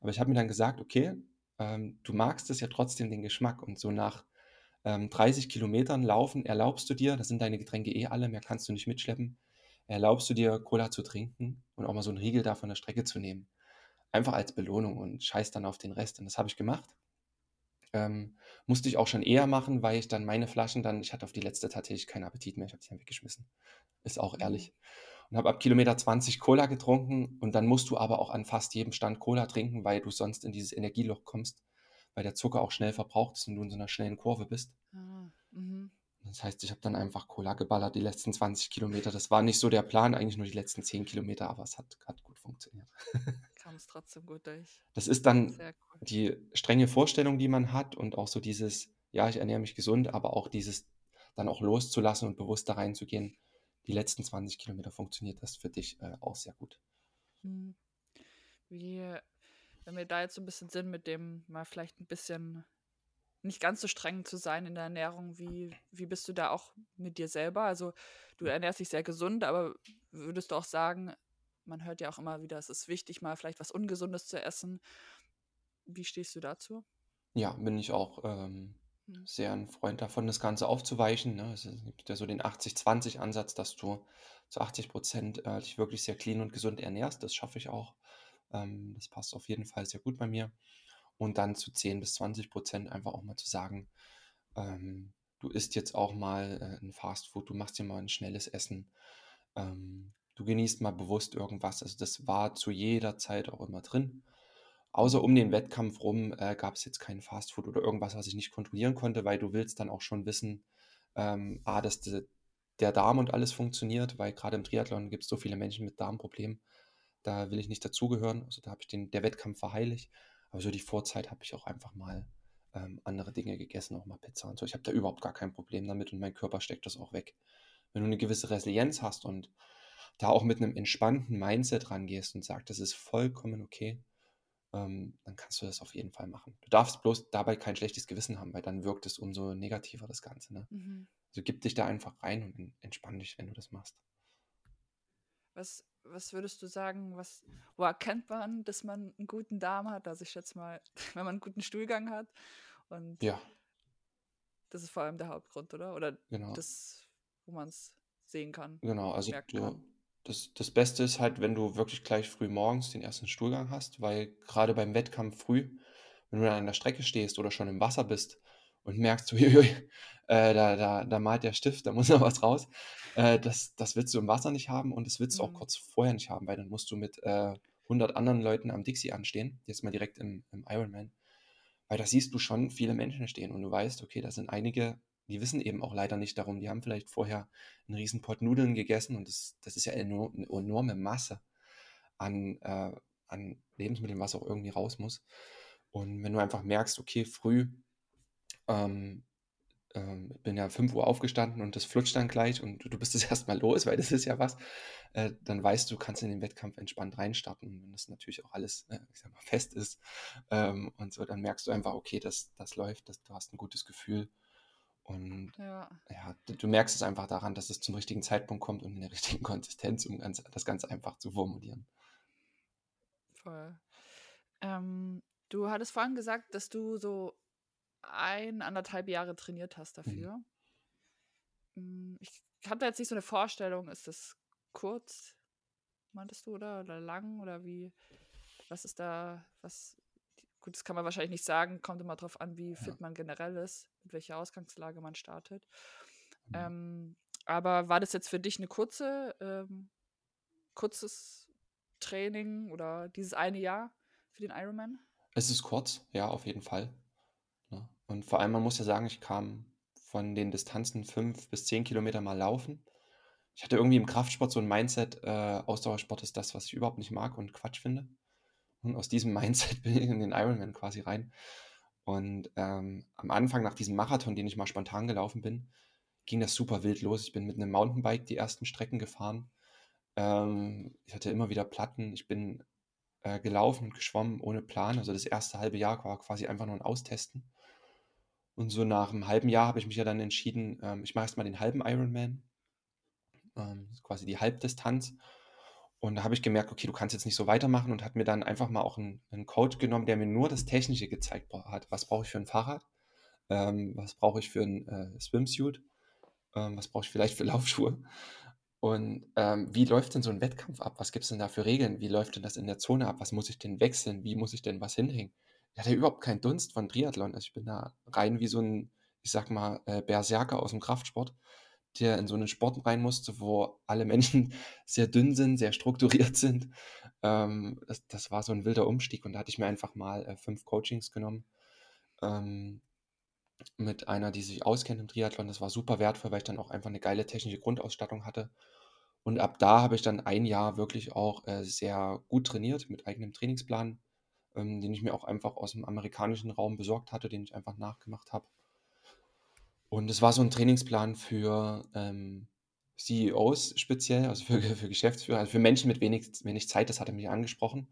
Aber ich habe mir dann gesagt, okay, ähm, du magst es ja trotzdem den Geschmack und so nach ähm, 30 Kilometern Laufen erlaubst du dir, das sind deine Getränke eh alle, mehr kannst du nicht mitschleppen, erlaubst du dir Cola zu trinken und auch mal so einen Riegel da von der Strecke zu nehmen einfach als Belohnung und scheiß dann auf den Rest. Und das habe ich gemacht. Ähm, musste ich auch schon eher machen, weil ich dann meine Flaschen dann, ich hatte auf die letzte tatsächlich keinen Appetit mehr, ich habe die dann weggeschmissen. Ist auch mhm. ehrlich. Und habe ab Kilometer 20 Cola getrunken und dann musst du aber auch an fast jedem Stand Cola trinken, weil du sonst in dieses Energieloch kommst, weil der Zucker auch schnell verbraucht ist und du in so einer schnellen Kurve bist. Ah, mhm. Das heißt, ich habe dann einfach Cola geballert die letzten 20 Kilometer. Das war nicht so der Plan, eigentlich nur die letzten 10 Kilometer, aber es hat, hat gut funktioniert. Kam es trotzdem gut durch. Das ist dann cool. die strenge Vorstellung, die man hat und auch so dieses, ja, ich ernähre mich gesund, aber auch dieses dann auch loszulassen und bewusst da reinzugehen. Die letzten 20 Kilometer funktioniert das für dich äh, auch sehr gut. Hm. Wie, wenn wir da jetzt so ein bisschen sind mit dem mal vielleicht ein bisschen nicht ganz so streng zu sein in der Ernährung. Wie, wie bist du da auch mit dir selber? Also du ernährst dich sehr gesund, aber würdest du auch sagen, man hört ja auch immer wieder, es ist wichtig, mal vielleicht was Ungesundes zu essen. Wie stehst du dazu? Ja, bin ich auch ähm, hm. sehr ein Freund davon, das Ganze aufzuweichen. Ne? Es gibt ja so den 80-20-Ansatz, dass du zu 80 Prozent äh, dich wirklich sehr clean und gesund ernährst. Das schaffe ich auch. Ähm, das passt auf jeden Fall sehr gut bei mir und dann zu 10 bis 20 Prozent einfach auch mal zu sagen, ähm, du isst jetzt auch mal äh, ein Fastfood, du machst dir mal ein schnelles Essen, ähm, du genießt mal bewusst irgendwas. Also das war zu jeder Zeit auch immer drin. Außer um den Wettkampf rum äh, gab es jetzt kein Fastfood oder irgendwas, was ich nicht kontrollieren konnte, weil du willst dann auch schon wissen, ähm, A, dass de, der Darm und alles funktioniert, weil gerade im Triathlon gibt es so viele Menschen mit Darmproblemen, da will ich nicht dazugehören. Also da habe ich den, der Wettkampf war heilig. Aber so die Vorzeit habe ich auch einfach mal ähm, andere Dinge gegessen, auch mal Pizza und so. Ich habe da überhaupt gar kein Problem damit und mein Körper steckt das auch weg. Wenn du eine gewisse Resilienz hast und da auch mit einem entspannten Mindset rangehst und sagst, das ist vollkommen okay, ähm, dann kannst du das auf jeden Fall machen. Du darfst bloß dabei kein schlechtes Gewissen haben, weil dann wirkt es umso negativer, das Ganze. Ne? Mhm. Also gib dich da einfach rein und entspann dich, wenn du das machst. Was, was würdest du sagen, was, wo erkennt man, dass man einen guten Darm hat? Also ich schätze mal, wenn man einen guten Stuhlgang hat. Und ja. das ist vor allem der Hauptgrund, oder? Oder genau. das, wo man es sehen kann. Genau, also du, das, das Beste ist halt, wenn du wirklich gleich früh morgens den ersten Stuhlgang hast, weil gerade beim Wettkampf früh, wenn du dann an der Strecke stehst oder schon im Wasser bist und merkst, äh, da, da, da malt der Stift, da muss noch was raus, äh, das, das willst du im Wasser nicht haben und das willst du auch mhm. kurz vorher nicht haben, weil dann musst du mit äh, 100 anderen Leuten am Dixie anstehen, jetzt mal direkt im, im Ironman, weil da siehst du schon viele Menschen stehen und du weißt, okay, da sind einige die wissen eben auch leider nicht darum. Die haben vielleicht vorher einen riesen Pott Nudeln gegessen und das, das ist ja eine, enorme Masse an, äh, an Lebensmitteln, was auch irgendwie raus muss. Und wenn du einfach merkst, okay, früh, ähm, ähm, bin ja 5 Uhr aufgestanden und das flutscht dann gleich und du bist es erstmal los, weil das ist ja was, äh, dann weißt du, du kannst in den Wettkampf entspannt reinstarten. Wenn das natürlich auch alles, äh, ich sag mal, fest ist ähm, und so, dann merkst du einfach, okay, das, das läuft, das, du hast ein gutes Gefühl und ja. ja. du merkst es einfach daran, dass es zum richtigen Zeitpunkt kommt und in der richtigen Konsistenz, um ganz, das ganz einfach zu formulieren. Voll. Ähm, du hattest vorhin gesagt, dass du so ein, anderthalb Jahre trainiert hast dafür. Mhm. Ich habe da jetzt nicht so eine Vorstellung, ist das kurz, meintest du, oder? Oder lang? Oder wie? Was ist da, was Gut, das kann man wahrscheinlich nicht sagen, kommt immer darauf an, wie fit ja. man generell ist, mit welcher Ausgangslage man startet. Mhm. Ähm, aber war das jetzt für dich eine kurze, ähm, kurzes Training oder dieses eine Jahr für den Ironman? Es ist kurz, ja, auf jeden Fall. Und vor allem, man muss ja sagen, ich kam von den Distanzen fünf bis zehn Kilometer mal laufen. Ich hatte irgendwie im Kraftsport so ein Mindset, äh, Ausdauersport ist das, was ich überhaupt nicht mag und Quatsch finde. Und aus diesem Mindset bin ich in den Ironman quasi rein. Und ähm, am Anfang, nach diesem Marathon, den ich mal spontan gelaufen bin, ging das super wild los. Ich bin mit einem Mountainbike die ersten Strecken gefahren. Ähm, ich hatte immer wieder Platten. Ich bin äh, gelaufen und geschwommen ohne Plan. Also das erste halbe Jahr war quasi einfach nur ein Austesten. Und so nach einem halben Jahr habe ich mich ja dann entschieden, ähm, ich mache erstmal den halben Ironman, ähm, quasi die Halbdistanz und da habe ich gemerkt, okay, du kannst jetzt nicht so weitermachen und hat mir dann einfach mal auch einen, einen Coach genommen, der mir nur das Technische gezeigt hat. Was brauche ich für ein Fahrrad? Ähm, was brauche ich für ein äh, Swimsuit? Ähm, was brauche ich vielleicht für Laufschuhe? Und ähm, wie läuft denn so ein Wettkampf ab? Was gibt es denn da für Regeln? Wie läuft denn das in der Zone ab? Was muss ich denn wechseln? Wie muss ich denn was hinhängen? Ich hatte überhaupt keinen Dunst von Triathlon. Also ich bin da rein wie so ein, ich sag mal, äh, Berserker aus dem Kraftsport der in so einen Sport rein musste, wo alle Menschen sehr dünn sind, sehr strukturiert sind. Ähm, das, das, war so ein wilder Umstieg und da hatte ich mir einfach mal äh, fünf Coachings genommen ähm, mit einer, die sich auskennt im Triathlon. Das war super wertvoll, weil ich dann auch einfach eine geile technische Grundausstattung hatte. Und ab da habe ich dann ein Jahr wirklich auch äh, sehr gut trainiert mit eigenem Trainingsplan, ähm, den ich mir auch einfach aus dem amerikanischen Raum besorgt hatte, den ich einfach nachgemacht habe. Und es war so ein Trainingsplan für ähm, CEOs speziell, also für, für Geschäftsführer, also für Menschen mit wenig, wenig Zeit, das hat er mich angesprochen,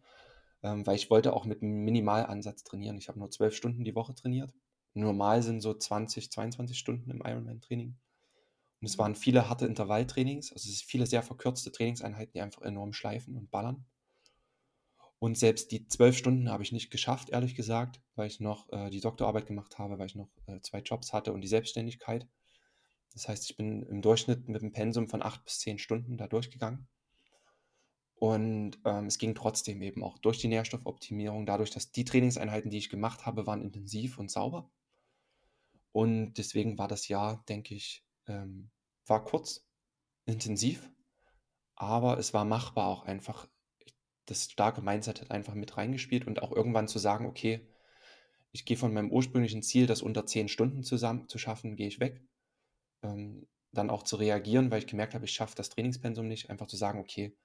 ähm, weil ich wollte auch mit einem Minimalansatz trainieren. Ich habe nur zwölf Stunden die Woche trainiert. Normal sind so 20, 22 Stunden im Ironman-Training. Und es waren viele harte Intervalltrainings, also es sind viele sehr verkürzte Trainingseinheiten, die einfach enorm schleifen und ballern. Und selbst die zwölf Stunden habe ich nicht geschafft, ehrlich gesagt, weil ich noch äh, die Doktorarbeit gemacht habe, weil ich noch äh, zwei Jobs hatte und die Selbstständigkeit. Das heißt, ich bin im Durchschnitt mit einem Pensum von acht bis zehn Stunden da durchgegangen. Und ähm, es ging trotzdem eben auch durch die Nährstoffoptimierung, dadurch, dass die Trainingseinheiten, die ich gemacht habe, waren intensiv und sauber. Und deswegen war das Jahr, denke ich, ähm, war kurz, intensiv, aber es war machbar auch einfach das starke Mindset hat einfach mit reingespielt und auch irgendwann zu sagen, okay, ich gehe von meinem ursprünglichen Ziel, das unter zehn Stunden zusammen zu schaffen, gehe ich weg. Ähm, dann auch zu reagieren, weil ich gemerkt habe, ich schaffe das Trainingspensum nicht, einfach zu sagen, okay,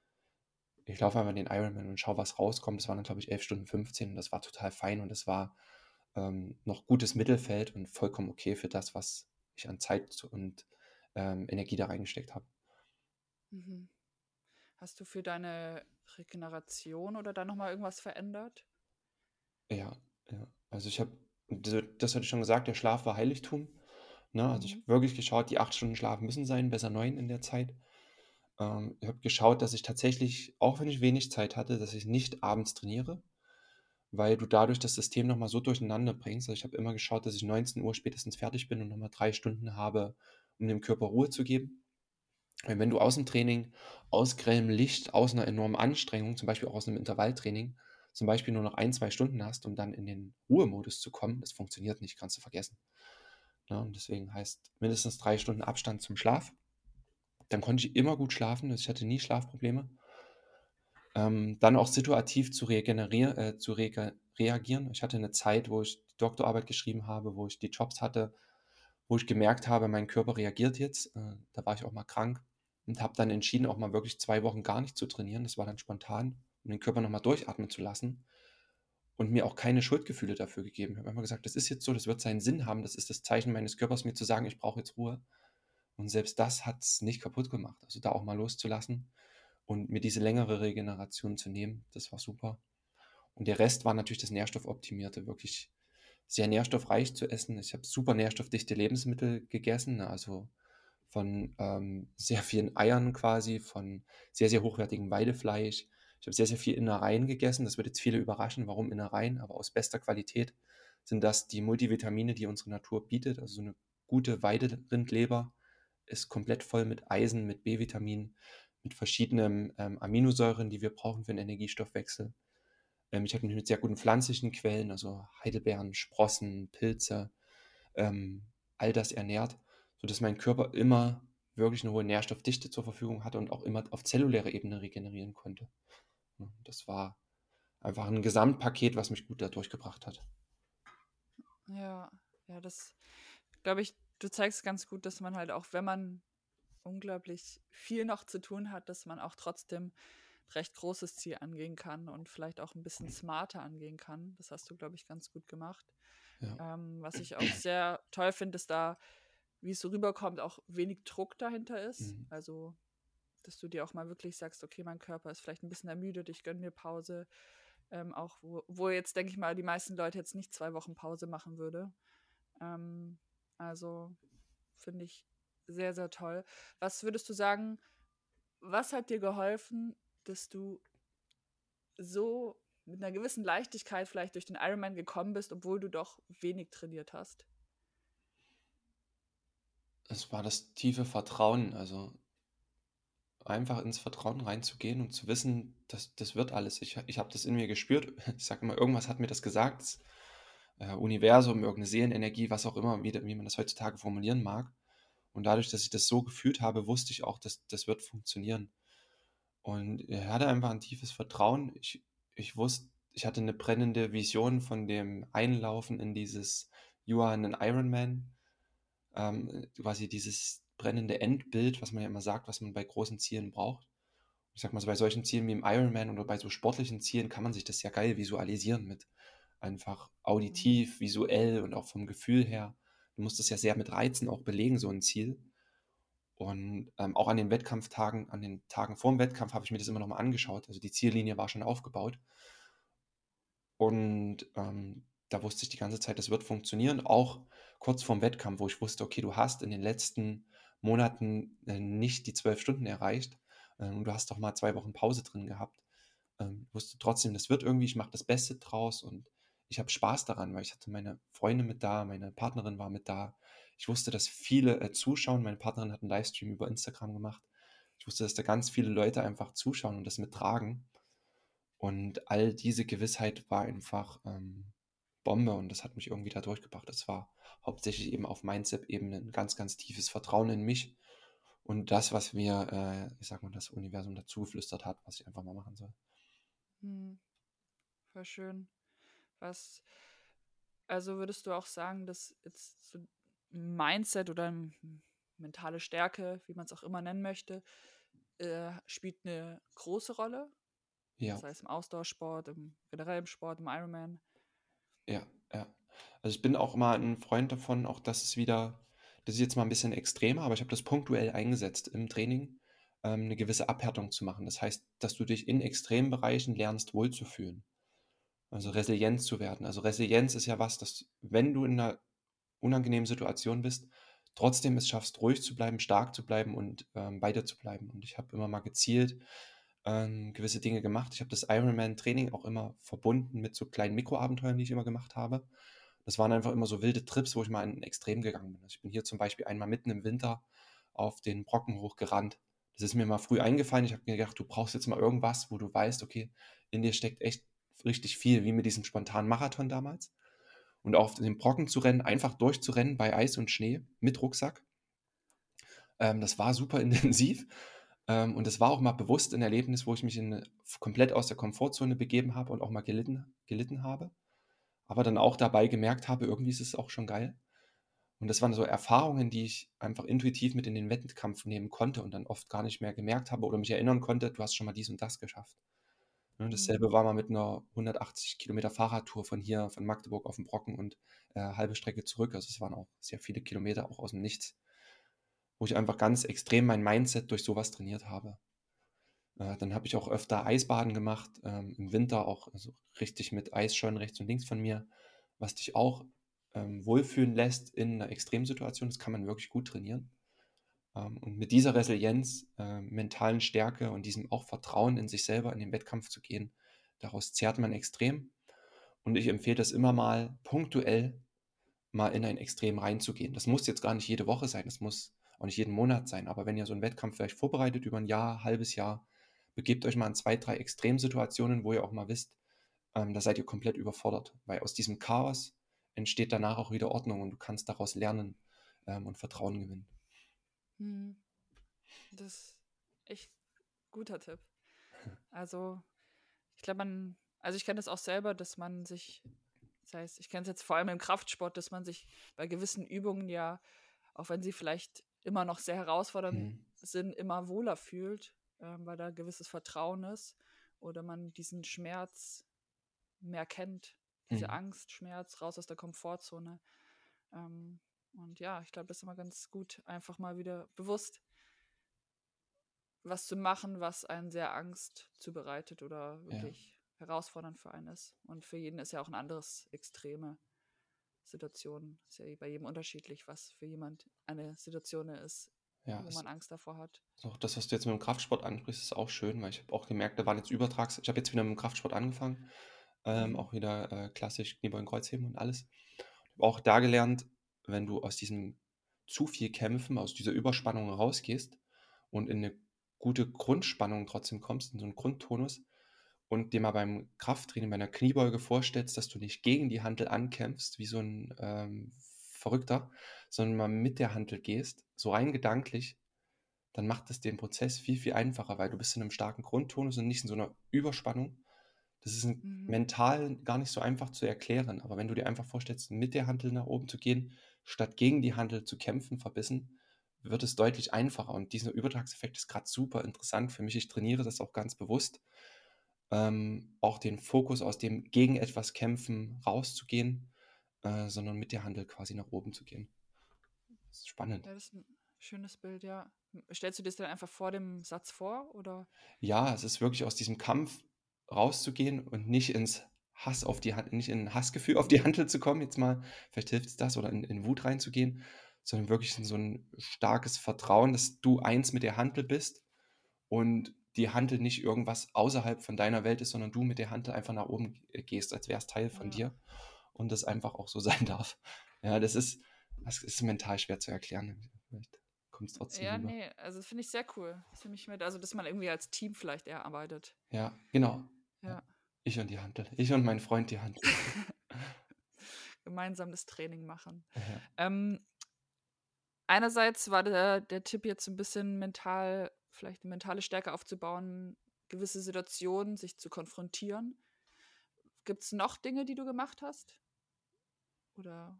ich laufe einfach den Ironman und schaue, was rauskommt. Das waren dann, glaube ich, 11 Stunden 15 und das war total fein und das war ähm, noch gutes Mittelfeld und vollkommen okay für das, was ich an Zeit und ähm, Energie da reingesteckt habe. Mhm. Hast du für deine Regeneration oder da nochmal irgendwas verändert? Ja, ja. Also ich habe, das hatte ich schon gesagt, der Schlaf war Heiligtum. Ne? Also ich Mhm. habe wirklich geschaut, die acht Stunden Schlaf müssen sein, besser neun in der Zeit. Ähm, ich habe geschaut, dass ich tatsächlich, auch wenn ich wenig Zeit hatte, dass ich nicht abends trainiere, weil du dadurch das System nochmal so durcheinander bringst. Also ich habe immer geschaut, dass ich 19 Uhr spätestens fertig bin und nochmal drei Stunden habe, um dem Körper Ruhe zu geben. Wenn du aus dem Training, aus grellem Licht, aus einer enormen Anstrengung, zum Beispiel auch aus einem Intervalltraining, zum Beispiel nur noch ein, zwei Stunden hast, um dann in den Ruhemodus zu kommen, das funktioniert nicht, kannst du vergessen. Ja, und deswegen heißt mindestens drei Stunden Abstand zum Schlaf. Dann konnte ich immer gut schlafen, also ich hatte nie Schlafprobleme. Ähm, dann auch situativ zu, regenerieren, äh, zu rege reagieren. Ich hatte eine Zeit, wo ich die Doktorarbeit geschrieben habe, wo ich die Jobs hatte, wo ich gemerkt habe, mein Körper reagiert jetzt. Äh, da war ich auch mal krank und habe dann entschieden, auch mal wirklich zwei Wochen gar nicht zu trainieren. Das war dann spontan, um den Körper nochmal durchatmen zu lassen und mir auch keine Schuldgefühle dafür gegeben. Ich habe immer gesagt, das ist jetzt so, das wird seinen Sinn haben, das ist das Zeichen meines Körpers, mir zu sagen, ich brauche jetzt Ruhe. Und selbst das hat es nicht kaputt gemacht. Also da auch mal loszulassen und mir diese längere Regeneration zu nehmen, das war super. Und der Rest war natürlich das Nährstoffoptimierte, wirklich sehr nährstoffreich zu essen. Ich habe super nährstoffdichte Lebensmittel gegessen, ne, also von ähm, sehr vielen Eiern quasi, von sehr, sehr hochwertigem Weidefleisch. Ich habe sehr, sehr viel Innereien gegessen. Das wird jetzt viele überraschen, warum Innereien, aber aus bester Qualität sind das die Multivitamine, die unsere Natur bietet. Also so eine gute Weiderindleber ist komplett voll mit Eisen, mit B-Vitamin, mit verschiedenen ähm, Aminosäuren, die wir brauchen für den Energiestoffwechsel. Ähm, ich habe mich mit sehr guten pflanzlichen Quellen, also Heidelbeeren, Sprossen, Pilze, ähm, all das ernährt, sodass mein Körper immer wirklich eine hohe Nährstoffdichte zur Verfügung hatte und auch immer auf zellulärer Ebene regenerieren konnte. Das war einfach ein Gesamtpaket, was mich gut da durchgebracht hat. Ja, ja, das glaube ich, du zeigst ganz gut, dass man halt auch, wenn man unglaublich viel noch zu tun hat, dass man auch trotzdem recht großes Ziel angehen kann und vielleicht auch ein bisschen smarter angehen kann. Das hast du, glaube ich, ganz gut gemacht. Ja. Ähm, was ich auch sehr toll finde, ist da, wie es so rüberkommt, auch wenig Druck dahinter ist. Mhm. Also, dass du dir auch mal wirklich sagst, okay, mein Körper ist vielleicht ein bisschen ermüdet, ich gönne mir Pause. Ähm, auch wo, wo jetzt, denke ich mal, die meisten Leute jetzt nicht zwei Wochen Pause machen würde. Ähm, also finde ich sehr, sehr toll. Was würdest du sagen, was hat dir geholfen, dass du so mit einer gewissen Leichtigkeit vielleicht durch den Ironman gekommen bist, obwohl du doch wenig trainiert hast? Es war das tiefe Vertrauen, also einfach ins Vertrauen reinzugehen und zu wissen, dass das wird alles. Ich, ich habe das in mir gespürt. Ich sage immer, irgendwas hat mir das gesagt. Das, äh, Universum, irgendeine Seelenenergie, was auch immer, wie, wie man das heutzutage formulieren mag. Und dadurch, dass ich das so gefühlt habe, wusste ich auch, dass das wird funktionieren. Und ich hatte einfach ein tiefes Vertrauen. Ich, ich wusste, ich hatte eine brennende Vision von dem Einlaufen in dieses You are an Ironman. Ähm, quasi dieses brennende Endbild, was man ja immer sagt, was man bei großen Zielen braucht. Ich sag mal so, bei solchen Zielen wie im Ironman oder bei so sportlichen Zielen kann man sich das ja geil visualisieren mit einfach auditiv, visuell und auch vom Gefühl her. Du musst das ja sehr mit Reizen auch belegen, so ein Ziel. Und ähm, auch an den Wettkampftagen, an den Tagen vor dem Wettkampf habe ich mir das immer nochmal angeschaut. Also die Ziellinie war schon aufgebaut. Und ähm, da wusste ich die ganze Zeit, das wird funktionieren. Auch kurz vorm Wettkampf, wo ich wusste, okay, du hast in den letzten Monaten äh, nicht die zwölf Stunden erreicht äh, und du hast doch mal zwei Wochen Pause drin gehabt. Ähm, wusste trotzdem, das wird irgendwie, ich mache das Beste draus und ich habe Spaß daran, weil ich hatte meine Freunde mit da, meine Partnerin war mit da. Ich wusste, dass viele äh, zuschauen. Meine Partnerin hat einen Livestream über Instagram gemacht. Ich wusste, dass da ganz viele Leute einfach zuschauen und das mittragen. Und all diese Gewissheit war einfach ähm, Bombe und das hat mich irgendwie da durchgebracht. Das war hauptsächlich eben auf Mindset-Ebene ein ganz, ganz tiefes Vertrauen in mich und das, was mir, äh, ich sag mal, das Universum dazu geflüstert hat, was ich einfach mal machen soll. Hm, voll schön. Was, also würdest du auch sagen, dass jetzt so Mindset oder mentale Stärke, wie man es auch immer nennen möchte, äh, spielt eine große Rolle Ja. Sei es im Ausdauersport, im generell im Sport, im Ironman. Ja, ja. Also ich bin auch immer ein Freund davon, auch dass es wieder, das ist jetzt mal ein bisschen extremer, aber ich habe das punktuell eingesetzt im Training, ähm, eine gewisse Abhärtung zu machen. Das heißt, dass du dich in extremen Bereichen lernst, wohlzufühlen. Also resilient zu werden. Also Resilienz ist ja was, dass wenn du in einer unangenehmen Situation bist, trotzdem es schaffst, ruhig zu bleiben, stark zu bleiben und ähm, bei dir zu bleiben. Und ich habe immer mal gezielt ähm, gewisse Dinge gemacht. Ich habe das Ironman-Training auch immer verbunden mit so kleinen Mikroabenteuern, die ich immer gemacht habe. Das waren einfach immer so wilde Trips, wo ich mal in ein Extrem gegangen bin. Also ich bin hier zum Beispiel einmal mitten im Winter auf den Brocken hochgerannt. Das ist mir mal früh eingefallen. Ich habe mir gedacht, du brauchst jetzt mal irgendwas, wo du weißt, okay, in dir steckt echt richtig viel, wie mit diesem spontanen Marathon damals. Und auf den Brocken zu rennen, einfach durchzurennen bei Eis und Schnee mit Rucksack. Ähm, das war super intensiv. Ähm, und es war auch mal bewusst ein Erlebnis, wo ich mich in, komplett aus der Komfortzone begeben habe und auch mal gelitten, gelitten habe. Aber dann auch dabei gemerkt habe, irgendwie ist es auch schon geil. Und das waren so Erfahrungen, die ich einfach intuitiv mit in den Wettkampf nehmen konnte und dann oft gar nicht mehr gemerkt habe oder mich erinnern konnte, du hast schon mal dies und das geschafft. Ne, dasselbe mhm. war mal mit einer 180 Kilometer Fahrradtour von hier, von Magdeburg auf den Brocken und äh, halbe Strecke zurück. Also es waren auch sehr viele Kilometer, auch aus dem Nichts, wo ich einfach ganz extrem mein Mindset durch sowas trainiert habe. Äh, dann habe ich auch öfter Eisbaden gemacht, ähm, im Winter auch also richtig mit Eisschollen rechts und links von mir, was dich auch ähm, wohlfühlen lässt in einer Extremsituation. Das kann man wirklich gut trainieren. Ähm, und mit dieser Resilienz, äh, mentalen Stärke und diesem auch Vertrauen in sich selber in den Wettkampf zu gehen, daraus zehrt man extrem. Und ich empfehle das immer mal punktuell mal in ein Extrem reinzugehen. Das muss jetzt gar nicht jede Woche sein, das muss auch nicht jeden Monat sein. Aber wenn ihr so einen Wettkampf vielleicht vorbereitet über ein Jahr, halbes Jahr, begebt euch mal in zwei, drei Extremsituationen, wo ihr auch mal wisst, ähm, da seid ihr komplett überfordert. Weil aus diesem Chaos entsteht danach auch wieder Ordnung und du kannst daraus lernen ähm, und Vertrauen gewinnen. Hm. Das ist echt guter Tipp. Also, ich glaube, man, also ich kenne das auch selber, dass man sich, das heißt, ich kenne es jetzt vor allem im Kraftsport, dass man sich bei gewissen Übungen ja, auch wenn sie vielleicht immer noch sehr herausfordernd mhm. sind, immer wohler fühlt, ähm, weil da gewisses Vertrauen ist oder man diesen Schmerz mehr kennt, diese mhm. Angst, Schmerz, raus aus der Komfortzone. Ähm, und ja, ich glaube, das ist immer ganz gut, einfach mal wieder bewusst was zu machen, was einen sehr Angst zubereitet oder wirklich ja. herausfordernd für einen ist. Und für jeden ist ja auch ein anderes extreme Situation. Ist ja bei jedem unterschiedlich, was für jemand eine Situation ist, ja, wo man Angst davor hat. Auch das, was du jetzt mit dem Kraftsport ansprichst, ist auch schön, weil ich habe auch gemerkt, da waren jetzt Übertrags. Ich habe jetzt wieder mit dem Kraftsport angefangen, ähm, mhm. auch wieder äh, klassisch Kniebeugen, Kreuzheben und alles. Ich habe auch da gelernt, wenn du aus diesem zu viel Kämpfen, aus dieser Überspannung rausgehst und in eine gute Grundspannung trotzdem kommst, in so einen Grundtonus und dir mal beim Krafttraining, bei einer Kniebeuge vorstellst, dass du nicht gegen die Hantel ankämpfst, wie so ein ähm, Verrückter, sondern mal mit der Hantel gehst, so rein gedanklich, dann macht das den Prozess viel, viel einfacher, weil du bist in einem starken Grundtonus und nicht in so einer Überspannung. Das ist mhm. mental gar nicht so einfach zu erklären, aber wenn du dir einfach vorstellst, mit der Hantel nach oben zu gehen, statt gegen die Handel zu kämpfen, verbissen, wird es deutlich einfacher. Und dieser Übertragseffekt ist gerade super interessant für mich. Ich trainiere das auch ganz bewusst. Ähm, auch den Fokus aus dem gegen etwas kämpfen rauszugehen, äh, sondern mit der Handel quasi nach oben zu gehen. Das ist spannend. Ja, das ist ein schönes Bild, ja. Stellst du dir das dann einfach vor dem Satz vor? Oder? Ja, es ist wirklich aus diesem Kampf rauszugehen und nicht ins Hass auf die Hand, nicht in Hassgefühl auf die Handel zu kommen, jetzt mal, vielleicht hilft es das, oder in, in Wut reinzugehen, sondern wirklich in so ein starkes Vertrauen, dass du eins mit der Handel bist und die Handel nicht irgendwas außerhalb von deiner Welt ist, sondern du mit der Handel einfach nach oben gehst, als wäre es Teil von ja. dir und das einfach auch so sein darf. Ja, das ist, das ist mental schwer zu erklären. Vielleicht kommt es trotzdem. Ja, rüber. nee, also finde ich sehr cool. Das finde ich mit, also dass man irgendwie als Team vielleicht eher arbeitet. Ja, genau. Ja. Ich und die Handel. Ich und mein Freund die Handel. Gemeinsam das Training machen. Ja. Ähm, einerseits war der, der Tipp jetzt ein bisschen mental, vielleicht eine mentale Stärke aufzubauen, gewisse Situationen sich zu konfrontieren. Gibt es noch Dinge, die du gemacht hast? Oder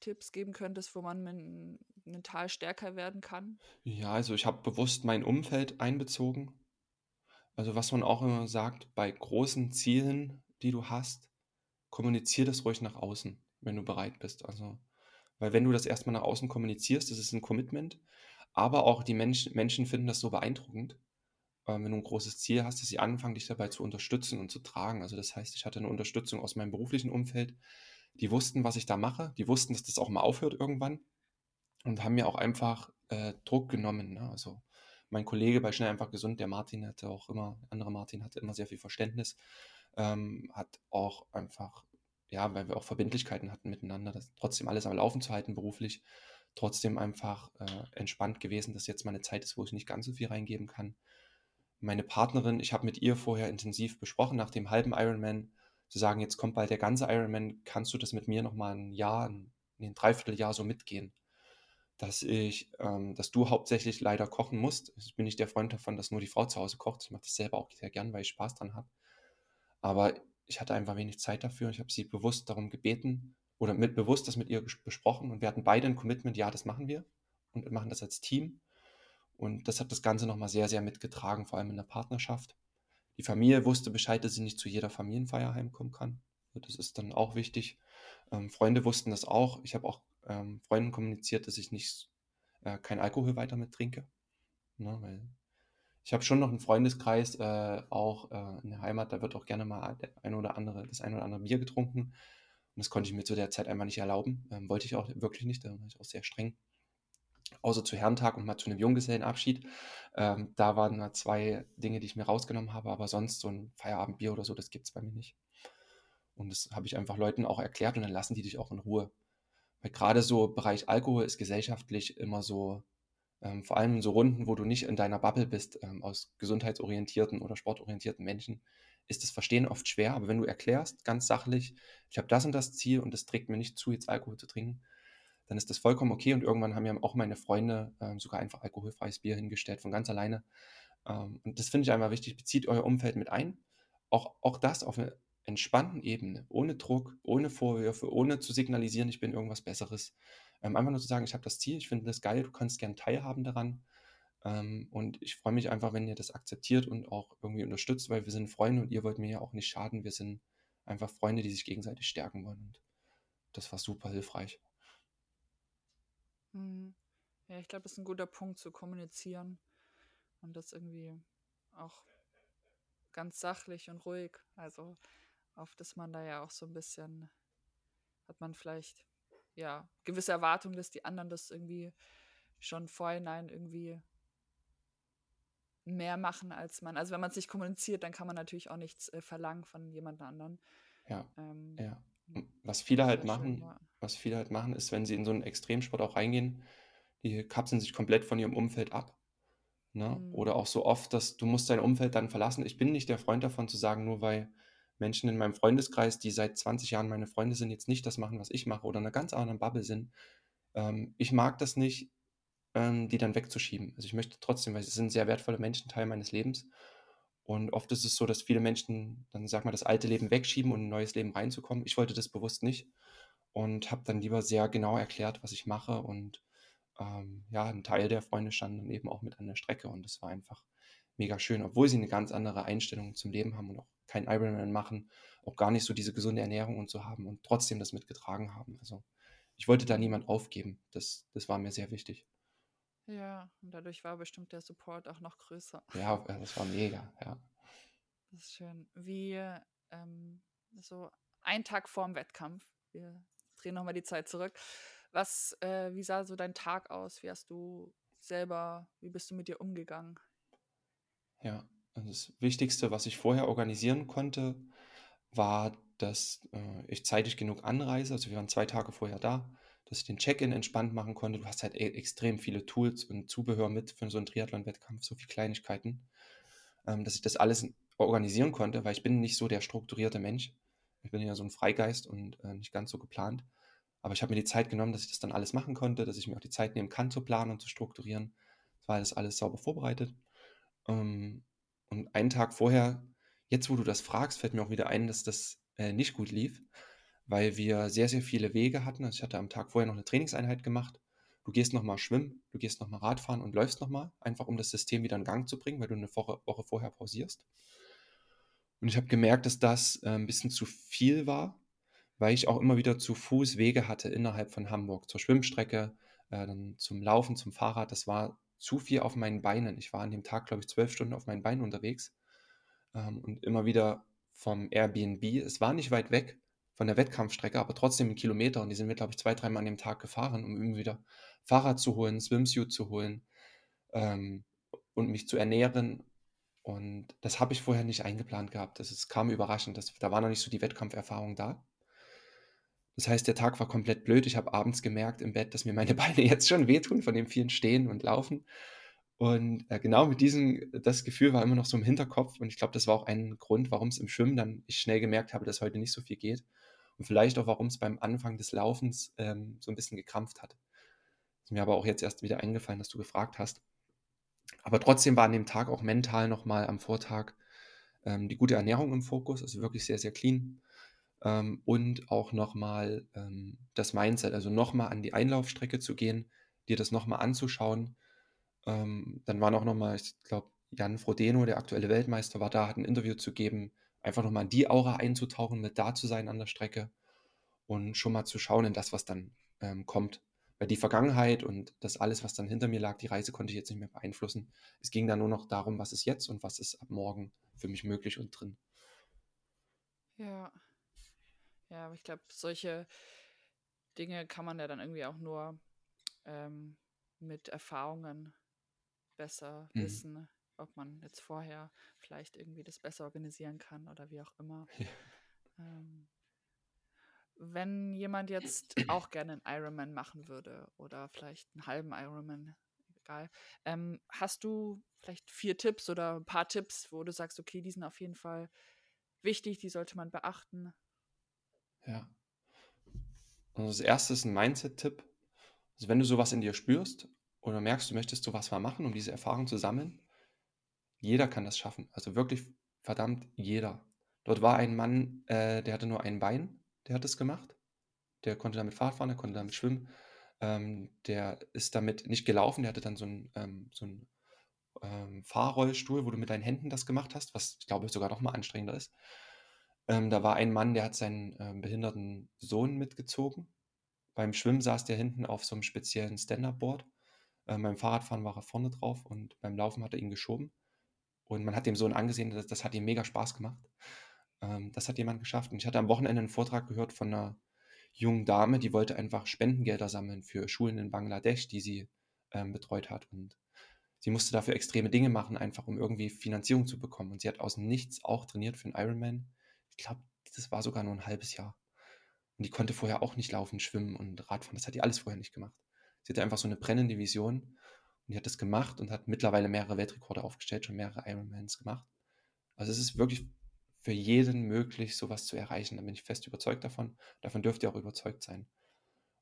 Tipps geben könntest, wo man men mental stärker werden kann? Ja, also ich habe bewusst mein Umfeld einbezogen Also, was man auch immer sagt, bei großen Zielen, die du hast, kommuniziere das ruhig nach außen, wenn du bereit bist. Also, weil wenn du das erst mal nach außen kommunizierst, das ist 'n Commitment, aber auch die Mensch Menschen finden das so beeindruckend, ähm, wenn du 'n großes Ziel hast, dass sie anfangen, dich dabei zu unterstützen und zu tragen. Also, das heißt, ich hatte 'ne Unterstützung aus meinem beruflichen Umfeld. Die wussten, was ich da mache. Die wussten, dass das auch mal aufhört irgendwann und haben mir auch einfach, äh, Druck genommen, ne? Also, mein Kollege bei Schnell, einfach gesund, der Martin, hatte auch immer der andere Martin hatte immer sehr viel Verständnis, ähm, hat auch einfach ja, weil wir auch Verbindlichkeiten hatten miteinander, das trotzdem alles am Laufen zu halten beruflich, trotzdem einfach, äh, entspannt gewesen, dass jetzt mal 'ne Zeit ist, wo ich nicht ganz so viel reingeben kann. Meine Partnerin ich habe mit ihr vorher intensiv besprochen nach dem halben Ironman zu sagen: „Jetzt kommt bald der ganze Ironman. Kannst du das mit mir noch mal 'n Jahr, 'n ne, 'n 3/4 Jahr so mitgehen?“ Dass ich ähm, dass du hauptsächlich leider kochen musst. Ich bin nicht der Freund davon, dass nur die Frau zu Hause kocht. Ich mache das selber auch sehr gern, weil ich Spaß dran habe. Aber ich hatte einfach wenig Zeit dafür. Ich habe sie bewusst darum gebeten oder mit bewusst das mit ihr besprochen und wir hatten beide 'n Commitment: „Ja, das machen wir und wir machen das als Team.“ Und das hat das Ganze noch mal sehr, sehr mitgetragen, vor allem in der Partnerschaft. Die Familie wusste Bescheid, dass sie nicht zu jeder Familienfeier heimkommen kann. Das ist dann auch wichtig. Ähm, Freunde wussten das auch. Ich habe auch, ähm, Freunden kommuniziert, dass ich nicht äh, keinen Alkohol weiter mit trinke, ne, weil ich habe schon noch 'n Freundeskreis, äh, auch, äh, in der Heimat, da wird auch gerne mal ein oder andere das ein oder andere Bier getrunken. Und das konnte ich mir zu der Zeit einfach nicht erlauben. Ähm, wollte ich auch wirklich nicht, da war ich auch sehr streng. Außer zu Herrentag und mal zu 'nem Junggesellenabschied. Ähm, da waren mal 2 Dinge, die ich mir rausgenommen habe, aber sonst so 'n Feierabendbier oder so, das gibt's bei mir nicht. Und das habe ich einfach Leuten auch erklärt und dann lassen die dich auch in Ruhe. Weil grade so Bereich Alkohol ist gesellschaftlich immer so ähm, vor allem in so Runden, wo du nicht in deiner Bubble bist, ähm, aus gesundheitsorientierten oder sportorientierten Menschen, ist das Verstehen oft schwer. Aber wenn du erklärst, ganz sachlich: „Ich habe das und das Ziel und das trägt mir nicht zu, jetzt Alkohol zu trinken“, dann ist das vollkommen okay. Und irgendwann haben mir auch meine Freunde, ähm, sogar einfach alkoholfreies Bier hingestellt von ganz alleine. Ähm, und das finde ich einfach wichtig. Bezieht euer Umfeld mit ein. Auch auch das auf 'ner entspannten Ebene, ohne Druck, ohne Vorwürfe, ohne zu signalisieren, ich bin irgendwas Besseres. Ähm, einfach nur zu sagen: „Ich habe das Ziel, ich finde das geil, du kannst gern teilhaben daran. Ähm, und ich freue mich einfach, wenn ihr das akzeptiert und auch irgendwie unterstützt, weil wir sind Freunde und ihr wollt mir ja auch nicht schaden. Wir sind einfach Freunde, die sich gegenseitig stärken wollen.“ Und das war super hilfreich. Mhm. Ja, ich glaube, das ist 'n guter Punkt zu kommunizieren und das irgendwie auch ganz sachlich und ruhig. Also, oft ist man da ja auch so 'n bisschen hat man vielleicht, ja, gewisse Erwartungen, dass die anderen das irgendwie schon vorhinein irgendwie mehr machen als man. Also, wenn man's nicht kommuniziert, dann kann man natürlich auch nichts, äh, verlangen von jemand anderen. Ja, Ähm, ja. was viele halt wäre schön, machen ja. was viele halt machen, ist, wenn sie in so 'n Extremsport auch reingehen, die kapseln sich komplett von ihrem Umfeld ab, ne? Oder Mhm. auch so oft, dass du musst dein Umfeld dann verlassen. Ich bin nicht der Freund davon zu sagen, nur weil Menschen in meinem Freundeskreis, die seit 20 Jahren meine Freunde sind, jetzt nicht das machen, was ich mache oder in 'ner ganz anderen Bubble sind. Ähm, ich mag das nicht, ähm, die dann wegzuschieben. Also, ich möchte trotzdem weil sie sind sehr wertvolle Menschen, Teil meines Lebens. Und oft ist es so, dass viele Menschen dann, sage mal, das alte Leben wegschieben, um in 'n neues Leben reinzukommen. Ich wollte das bewusst nicht und habe dann lieber sehr genau erklärt, was ich mache und, ähm, ja, 'n Teil der Freunde stand dann eben auch mit an der Strecke und das war einfach mega schön, obwohl sie 'ne ganz andere Einstellung zum Leben haben und auch keinen Ironman machen, auch gar nicht so diese gesunde Ernährung und so haben und trotzdem das mitgetragen haben. Also, ich wollte da niemand aufgeben. Das das war mir sehr wichtig. Ja, und dadurch war bestimmt der Support auch noch größer. Ja, äh, das war mega, ja. Das ist schön. Wie, ähm, so ein Tag vorm Wettkampf, wir drehen noch mal die Zeit zurück. Was äh, wie sah so dein Tag aus? Wie hast du selber wie bist du mit dir umgegangen? Ja, also, das Wichtigste, was ich vorher organisieren konnte, war, dass, äh, ich zeitig genug anreise. Also, wir waren 2 Tage vorher da, dass ich den Check-in entspannt machen konnte. Du hast halt e extrem viele Tools und Zubehör mit für so 'n Triathlon-Wettkampf, so viel Kleinigkeiten, ähm, dass ich das alles organisieren konnte, weil ich bin nicht so der strukturierte Mensch. Ich bin eher so 'n Freigeist und, äh, nicht ganz so geplant. Aber ich habe mir die Zeit genommen, dass ich das dann alles machen konnte, dass ich mir auch die Zeit nehmen kann zu planen und zu strukturieren. Es war das alles sauber vorbereitet. Ähm, und einen Tag vorher jetzt, wo du das fragst, fällt mir auch wieder ein, dass das, äh, nicht gut lief, weil wir sehr, sehr viele Wege hatten. Also, ich hatte am Tag vorher noch 'ne Trainingseinheit gemacht, du gehst nochmal schwimmen, du gehst nochmal Radfahren und läufst nochmal, einfach um das System wieder in Gang zu bringen, weil du eine Woche, Woche vorher pausierst. Und ich habe gemerkt, dass das äh, ein bisschen zu viel war, weil ich auch immer wieder zu Fuß Wege hatte innerhalb von Hamburg, zur Schwimmstrecke, äh, dann zum Laufen, zum Fahrrad. Das war zu viel auf meinen Beinen. Ich war an dem Tag, glaube ich, zwölf Stunden auf meinen Beinen unterwegs ähm, und immer wieder vom Airbnb. Es war nicht weit weg von der Wettkampfstrecke, aber trotzdem ein Kilometer und die sind wir, glaube ich, zwei, dreimal an dem Tag gefahren, um immer wieder Fahrrad zu holen, Swimsuit zu holen ähm, und mich zu ernähren. Und das habe ich vorher nicht eingeplant gehabt. Das ist, kam überraschend. Das, da war noch nicht so die Wettkampferfahrung da. Das heißt, der Tag war komplett blöd. Ich habe abends gemerkt im Bett, dass mir meine Beine jetzt schon wehtun von dem vielen Stehen und Laufen. Und äh, genau mit diesem, das Gefühl war immer noch so im Hinterkopf. Und ich glaube, das war auch ein Grund, warum es im Schwimmen dann ich schnell gemerkt habe, dass heute nicht so viel geht. Und vielleicht auch, warum es beim Anfang des Laufens ähm, so ein bisschen gekrampft hat. Ist mir aber auch jetzt erst wieder eingefallen, dass du gefragt hast. Aber trotzdem war an dem Tag auch mental nochmal am Vortag ähm, die gute Ernährung im Fokus, also wirklich sehr, sehr clean. Ähm, und auch nochmal ähm, das Mindset, also nochmal an die Einlaufstrecke zu gehen, dir das nochmal anzuschauen. Ähm, dann war noch nochmal, ich glaube, Jan Frodeno, der aktuelle Weltmeister, war da, hat ein Interview zu geben, einfach nochmal in die Aura einzutauchen, mit da zu sein an der Strecke und schon mal zu schauen in das, was dann ähm, kommt. Weil die Vergangenheit und das alles, was dann hinter mir lag, die Reise konnte ich jetzt nicht mehr beeinflussen. Es ging dann nur noch darum, was ist jetzt und was ist ab morgen für mich möglich und drin. Ja. Ja, aber ich glaube, solche Dinge kann man ja dann irgendwie auch nur ähm, mit Erfahrungen besser mhm. wissen, ob man jetzt vorher vielleicht irgendwie das besser organisieren kann oder wie auch immer. Ja. Ähm, wenn jemand jetzt auch gerne einen Ironman machen würde oder vielleicht einen halben Ironman, egal, ähm, hast du vielleicht vier Tipps oder ein paar Tipps, wo du sagst, okay, die sind auf jeden Fall wichtig, die sollte man beachten? Ja. Also das erste ist ein Mindset-Tipp. Also wenn du sowas in dir spürst oder merkst, du möchtest sowas mal machen, um diese Erfahrung zu sammeln, jeder kann das schaffen. Also wirklich verdammt jeder. Dort war ein Mann, äh, der hatte nur ein Bein, der hat es gemacht. Der konnte damit Fahrrad fahren, der konnte damit schwimmen. Ähm, der ist damit nicht gelaufen, der hatte dann so einen, ähm, so ähm, Fahrrollstuhl, wo du mit deinen Händen das gemacht hast, was ich glaube sogar noch mal anstrengender ist. Ähm, da war ein Mann, der hat seinen ähm, behinderten Sohn mitgezogen. Beim Schwimmen saß der hinten auf so einem speziellen Stand-Up-Board. Ähm, beim Fahrradfahren war er vorne drauf und beim Laufen hat er ihn geschoben. Und man hat dem Sohn angesehen, das, das hat ihm mega Spaß gemacht. Ähm, das hat jemand geschafft. Und ich hatte am Wochenende einen Vortrag gehört von einer jungen Dame, die wollte einfach Spendengelder sammeln für Schulen in Bangladesch, die sie ähm, betreut hat. Und sie musste dafür extreme Dinge machen, einfach um irgendwie Finanzierung zu bekommen. Und sie hat aus nichts auch trainiert für einen Ironman. Ich glaube, das war sogar nur ein halbes Jahr. Und die konnte vorher auch nicht laufen, schwimmen und Radfahren. Das hat die alles vorher nicht gemacht. Sie hatte einfach so eine brennende Vision und die hat das gemacht und hat mittlerweile mehrere Weltrekorde aufgestellt, schon mehrere Ironmans gemacht. Also es ist wirklich für jeden möglich, sowas zu erreichen. Da bin ich fest überzeugt davon. Davon dürft ihr auch überzeugt sein.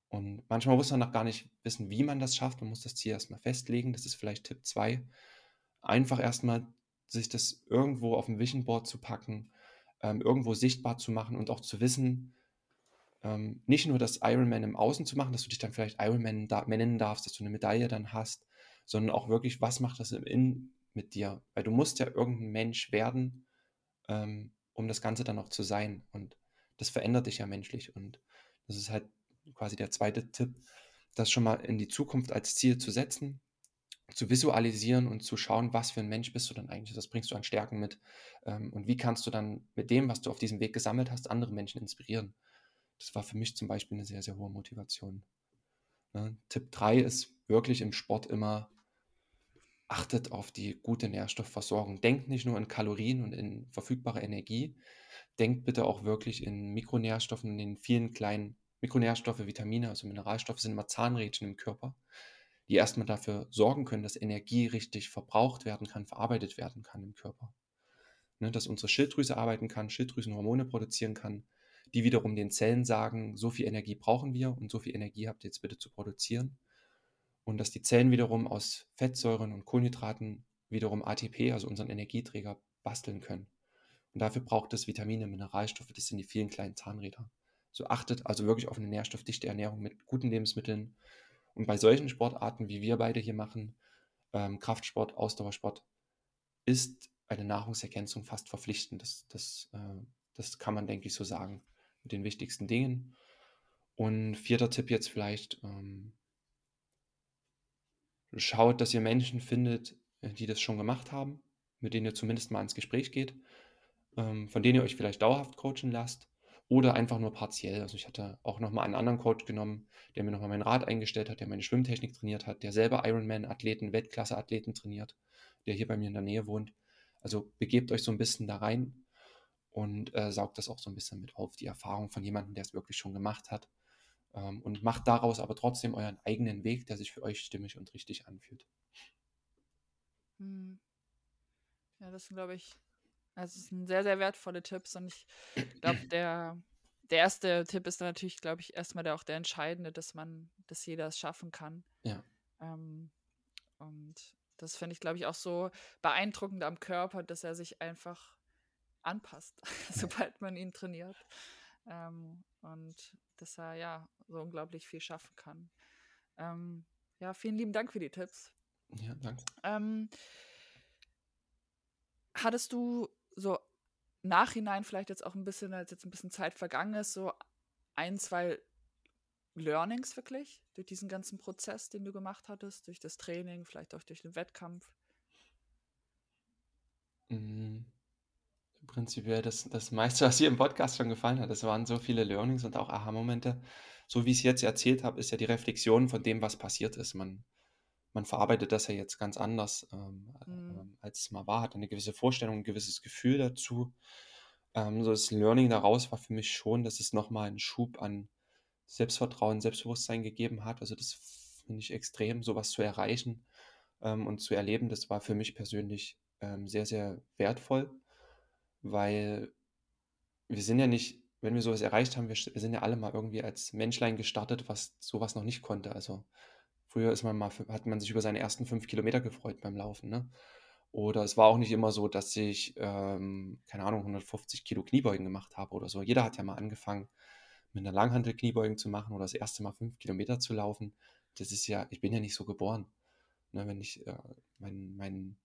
Und manchmal muss man noch gar nicht wissen, wie man das schafft. Man muss das Ziel erstmal festlegen. Das ist vielleicht Tipp 2. Einfach erstmal sich das irgendwo auf dem Vision Board zu packen, ähm, irgendwo sichtbar zu machen und auch zu wissen, ähm, nicht nur das Ironman im Außen zu machen, dass du dich dann vielleicht Ironman da, nennen darfst, dass du eine Medaille dann hast, sondern auch wirklich, was macht das im Innen mit dir? Weil du musst ja irgendein Mensch werden, ähm, um das Ganze dann auch zu sein. Und das verändert dich ja menschlich. Und das ist halt quasi der zweite Tipp, das schon mal in die Zukunft als Ziel zu setzen, zu visualisieren und zu schauen, was für ein Mensch bist du dann eigentlich, was bringst du an Stärken mit ähm, und wie kannst du dann mit dem, was du auf diesem Weg gesammelt hast, andere Menschen inspirieren. Das war für mich zum Beispiel eine sehr, sehr hohe Motivation. Ne? Tipp 3 ist wirklich im Sport immer achtet auf die gute Nährstoffversorgung. Denkt nicht nur in Kalorien und in verfügbare Energie, denkt bitte auch wirklich in Mikronährstoffen, in den vielen kleinen Mikronährstoffe, Vitamine, also Mineralstoffe sind immer Zahnrädchen im Körper, die erstmal dafür sorgen können, dass Energie richtig verbraucht werden kann, verarbeitet werden kann im Körper. Ne, dass unsere Schilddrüse arbeiten kann, Schilddrüsenhormone produzieren kann, die wiederum den Zellen sagen, so viel Energie brauchen wir und so viel Energie habt ihr jetzt bitte zu produzieren und dass die Zellen wiederum aus Fettsäuren und Kohlenhydraten wiederum ATP, also unseren Energieträger, basteln können. Und dafür braucht es Vitamine, Mineralstoffe, das sind die vielen kleinen Zahnräder. So achtet also wirklich auf eine nährstoffdichte Ernährung mit guten Lebensmitteln Und bei solchen Sportarten, wie wir beide hier machen, ähm, Kraftsport, Ausdauersport, ist eine Nahrungsergänzung fast verpflichtend. Das, das, äh, das kann man, denke ich, so sagen. Mit den wichtigsten Dingen. Und vierter Tipp jetzt vielleicht, ähm, schaut, dass ihr Menschen findet, äh, die das schon gemacht haben, mit denen ihr zumindest mal ins Gespräch geht, ähm, von denen ihr euch vielleicht dauerhaft coachen lasst oder einfach nur partiell. Also ich hatte auch nochmal einen anderen Coach genommen, der mir nochmal mein Rad eingestellt hat, der meine Schwimmtechnik trainiert hat, der selber Ironman-Athleten, Weltklasse-Athleten trainiert, der hier bei mir in der Nähe wohnt. Also begebt euch so ein bisschen da rein und äh, saugt das auch so ein bisschen mit auf, die Erfahrung von jemandem, der es wirklich schon gemacht hat. Ähm, und macht daraus aber trotzdem euren eigenen Weg, der sich für euch stimmig und richtig anfühlt. Hm. Ja, das sind, glaube ich, also es sind sehr, sehr wertvolle Tipps und ich glaube, der, der erste Tipp ist natürlich, glaube ich, erstmal der, auch der entscheidende, dass man, dass jeder es schaffen kann. Ja. Ähm, und das finde ich, glaube ich, auch so beeindruckend am Körper, dass er sich einfach anpasst, sobald man ihn trainiert. Ähm, und dass er ja so unglaublich viel schaffen kann. Ähm, ja, vielen lieben Dank für die Tipps. Ja, danke. Ähm, hattest du so nachhinein vielleicht jetzt auch ein bisschen, als jetzt ein bisschen Zeit vergangen ist, so ein, zwei Learnings wirklich durch diesen ganzen Prozess, den du gemacht hattest, durch das Training, vielleicht auch durch den Wettkampf? Mhm. Prinzipiell das, das meiste, was hier im Podcast schon gefallen hat. Es waren so viele Learnings und auch Aha-Momente. So wie ich es jetzt erzählt habe, ist ja die Reflexion von dem, was passiert ist. Man, man verarbeitet das ja jetzt ganz anders, ähm, mhm. als es mal war, hat eine gewisse Vorstellung, ein gewisses Gefühl dazu. Ähm, so das Learning daraus war für mich schon, dass es nochmal einen Schub an Selbstvertrauen, Selbstbewusstsein gegeben hat. Also das finde ich extrem, sowas zu erreichen ähm, und zu erleben. Das war für mich persönlich ähm, sehr, sehr wertvoll, weil wir sind ja nicht, wenn wir sowas erreicht haben, wir sind ja alle mal irgendwie als Menschlein gestartet, was sowas noch nicht konnte. Also Früher ist man mal, hat man sich über seine ersten fünf Kilometer gefreut beim Laufen. Ne? Oder es war auch nicht immer so, dass ich, ähm, keine Ahnung, 150 Kilo Kniebeugen gemacht habe oder so. Jeder hat ja mal angefangen, mit einer Langhantel Kniebeugen zu machen oder das erste Mal fünf Kilometer zu laufen. Das ist ja, ich bin ja nicht so geboren. Ne, wenn ich äh, mein, mein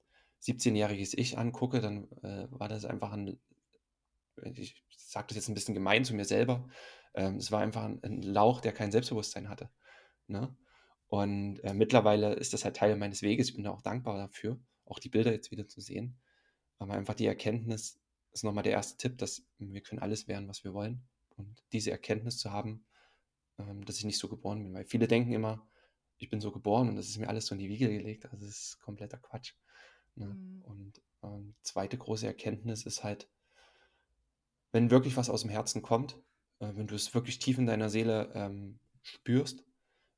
17-jähriges Ich angucke, dann äh, war das einfach ein, ich sage das jetzt ein bisschen gemein zu mir selber, ähm, es war einfach ein, ein Lauch, der kein Selbstbewusstsein hatte. Ne? Und äh, mittlerweile ist das halt Teil meines Weges. Ich bin da auch dankbar dafür, auch die Bilder jetzt wieder zu sehen. Aber einfach die Erkenntnis ist nochmal der erste Tipp, dass wir können alles werden, was wir wollen. Und diese Erkenntnis zu haben, ähm, dass ich nicht so geboren bin. Weil viele denken immer, ich bin so geboren und das ist mir alles so in die Wiege gelegt. Also das ist kompletter Quatsch. Ne? Mhm. Und ähm, zweite große Erkenntnis ist halt, wenn wirklich was aus dem Herzen kommt, äh, wenn du es wirklich tief in deiner Seele ähm, spürst,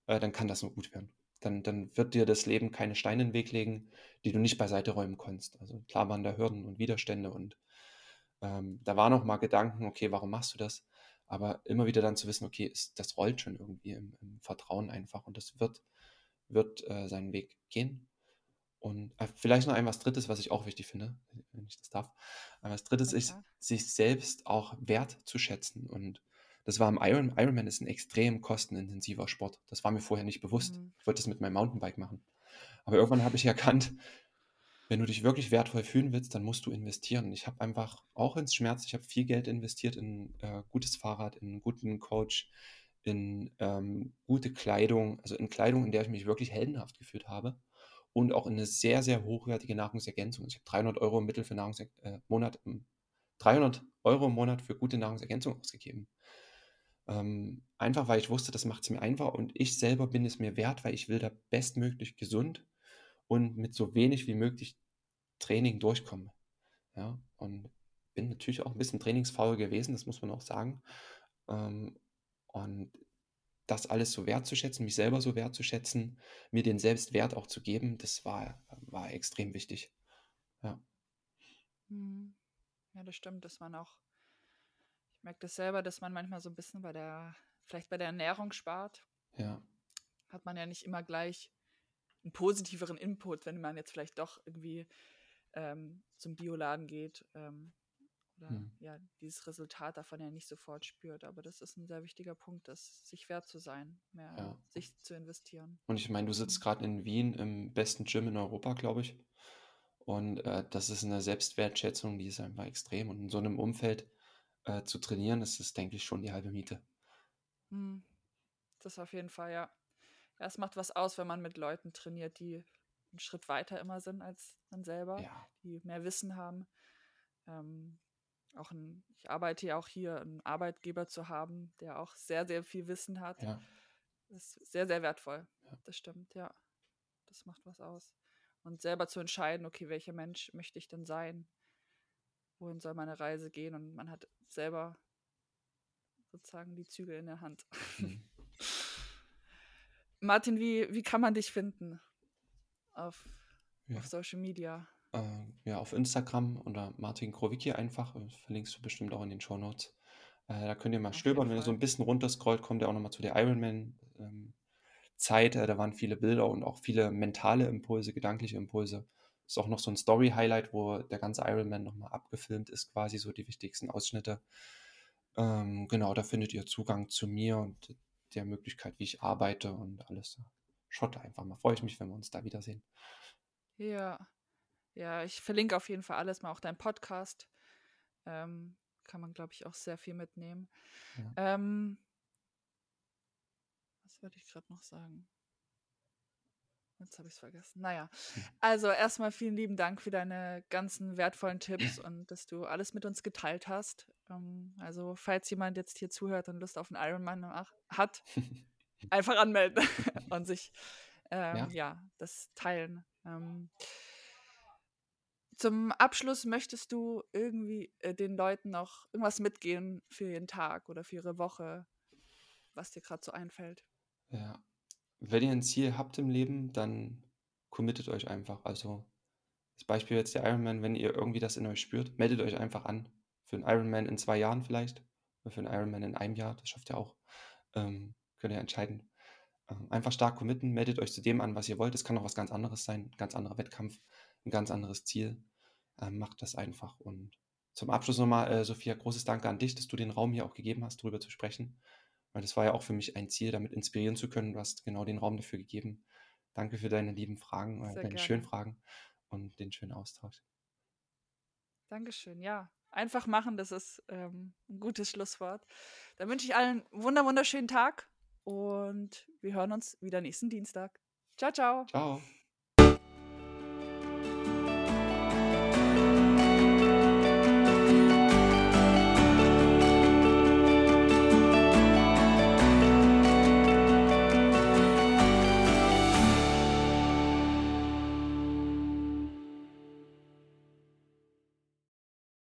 äh, dann kann das nur gut werden. Dann, dann wird dir das Leben keine Steine in den Weg legen, die du nicht beiseite räumen konntest. Also klar waren da Hürden und Widerstände und ähm, da waren auch mal Gedanken, okay, warum machst du das? Aber immer wieder dann zu wissen, okay, ist, das rollt schon irgendwie im, im, Vertrauen einfach und das wird, wird äh, seinen Weg gehen. Und äh, vielleicht noch ein was Drittes, was ich auch wichtig finde, wenn ich das darf. Aber das Drittes ist, sich selbst auch wert zu schätzen und das war im Iron, Ironman ist ein extrem kostenintensiver Sport. Das war mir vorher nicht bewusst. Mhm. Ich wollte das mit meinem Mountainbike machen. Aber irgendwann habe ich erkannt, wenn du dich wirklich wertvoll fühlen willst, dann musst du investieren. Ich habe einfach auch ins Schmerz, ich habe viel Geld investiert in äh, gutes Fahrrad, in einen guten Coach, in ähm, gute Kleidung, also in Kleidung, in der ich mich wirklich heldenhaft gefühlt habe und auch in eine sehr, sehr hochwertige Nahrungsergänzung. Ich habe 300 Euro im Mittel für Nahrungser äh, Monat, 300 Euro im Monat für gute Nahrungsergänzung ausgegeben. Ähm, einfach weil ich wusste, das macht es mir einfach und ich selber bin es mir wert, weil ich will da bestmöglich gesund und mit so wenig wie möglich Training durchkommen. Ja, und bin natürlich auch ein bisschen trainingsfaul gewesen, das muss man auch sagen. Ähm, und das alles so wertzuschätzen, mich selber so wertzuschätzen, mir den Selbstwert auch zu geben, das war, war extrem wichtig. Ja. Hm. Ja, das stimmt, dass man auch ich merke das selber, dass man manchmal so ein bisschen bei der, vielleicht bei der Ernährung spart. Ja. Hat man ja nicht immer gleich einen positiveren Input, wenn man jetzt vielleicht doch irgendwie ähm, zum Bioladen geht ähm, oder mhm. ja, dieses Resultat davon ja nicht sofort spürt. Aber das ist ein sehr wichtiger Punkt, das sich wert zu sein, mehr ja. sich zu investieren. Und ich meine, du sitzt mhm. gerade in Wien im besten Gym in Europa, glaube ich. Und äh, das ist eine Selbstwertschätzung, die ist einfach extrem. Und in so einem Umfeld äh, zu trainieren, ist das, denke ich, schon die halbe Miete. Mhm. Das auf jeden Fall, ja. Ja, es macht was aus, wenn man mit Leuten trainiert, die einen Schritt weiter immer sind als man selber, ja. die mehr Wissen haben. Ähm, auch ein, ich arbeite ja auch hier, einen Arbeitgeber zu haben, der auch sehr, sehr viel Wissen hat. Ja. ist sehr, sehr wertvoll. Ja. Das stimmt, ja. Das macht was aus. Und selber zu entscheiden, okay, welcher Mensch möchte ich denn sein? Wohin soll meine Reise gehen? Und man hat selber sozusagen die Zügel in der Hand. Mhm. Martin, wie, wie kann man dich finden auf, ja. auf Social Media? Äh, ja, auf Instagram unter Martin Krowicki einfach. Das verlinkst du bestimmt auch in den Show Notes. Äh, da könnt ihr mal auf stöbern. Wenn ihr so ein bisschen runterscrollt, kommt ihr auch nochmal zu der Ironman ähm, Zeit. Äh, da waren viele Bilder und auch viele mentale Impulse, gedankliche Impulse. Ist auch noch so ein Story-Highlight, wo der ganze Ironman nochmal abgefilmt ist, quasi so die wichtigsten Ausschnitte. Ähm, genau, da findet ihr Zugang zu mir und der Möglichkeit, wie ich arbeite und alles. Schaut einfach mal. Freue ich mich, wenn wir uns da wiedersehen. Ja, ja, ich verlinke auf jeden Fall alles mal, auch dein Podcast. Ähm, kann man, glaube ich, auch sehr viel mitnehmen. Ja. Ähm, was wollte ich gerade noch sagen? Jetzt habe ich es vergessen. Naja, also erstmal vielen lieben Dank für deine ganzen wertvollen Tipps und dass du alles mit uns geteilt hast. Ähm, also, falls jemand jetzt hier zuhört und Lust auf einen Ironman hat, einfach anmelden und sich ähm, ja. ja. das teilen. Ähm, zum Abschluss möchtest du irgendwie äh, den Leuten noch irgendwas mitgehen für ihren Tag oder für ihre Woche, was dir gerade so einfällt? Ja, wenn ihr ein Ziel habt im Leben, dann committet euch einfach. Also das Beispiel jetzt der Ironman, wenn ihr irgendwie das in euch spürt, meldet euch einfach an. Für einen Ironman in zwei Jahren vielleicht. Oder für einen Ironman in einem Jahr, das schafft ihr auch. Ähm, könnt ihr entscheiden. Ähm, einfach stark committen, meldet euch zu dem an, was ihr wollt. Es kann auch was ganz anderes sein, ein ganz anderer Wettkampf, ein ganz anderes Ziel. Ähm, macht das einfach. Und zum Abschluss nochmal, äh, Sophia, großes Danke an dich, dass du den Raum hier auch gegeben hast, darüber zu sprechen. Weil das war ja auch für mich ein Ziel, damit inspirieren zu können. Du hast genau den Raum dafür gegeben. Danke für deine lieben Fragen, äh, deine gerne. schönen Fragen und den schönen Austausch. Dankeschön, ja. Einfach machen, das ist ähm, ein gutes Schlusswort. Dann wünsche ich allen einen wunderschönen Tag und wir hören uns wieder nächsten Dienstag. Ciao, ciao. Ciao.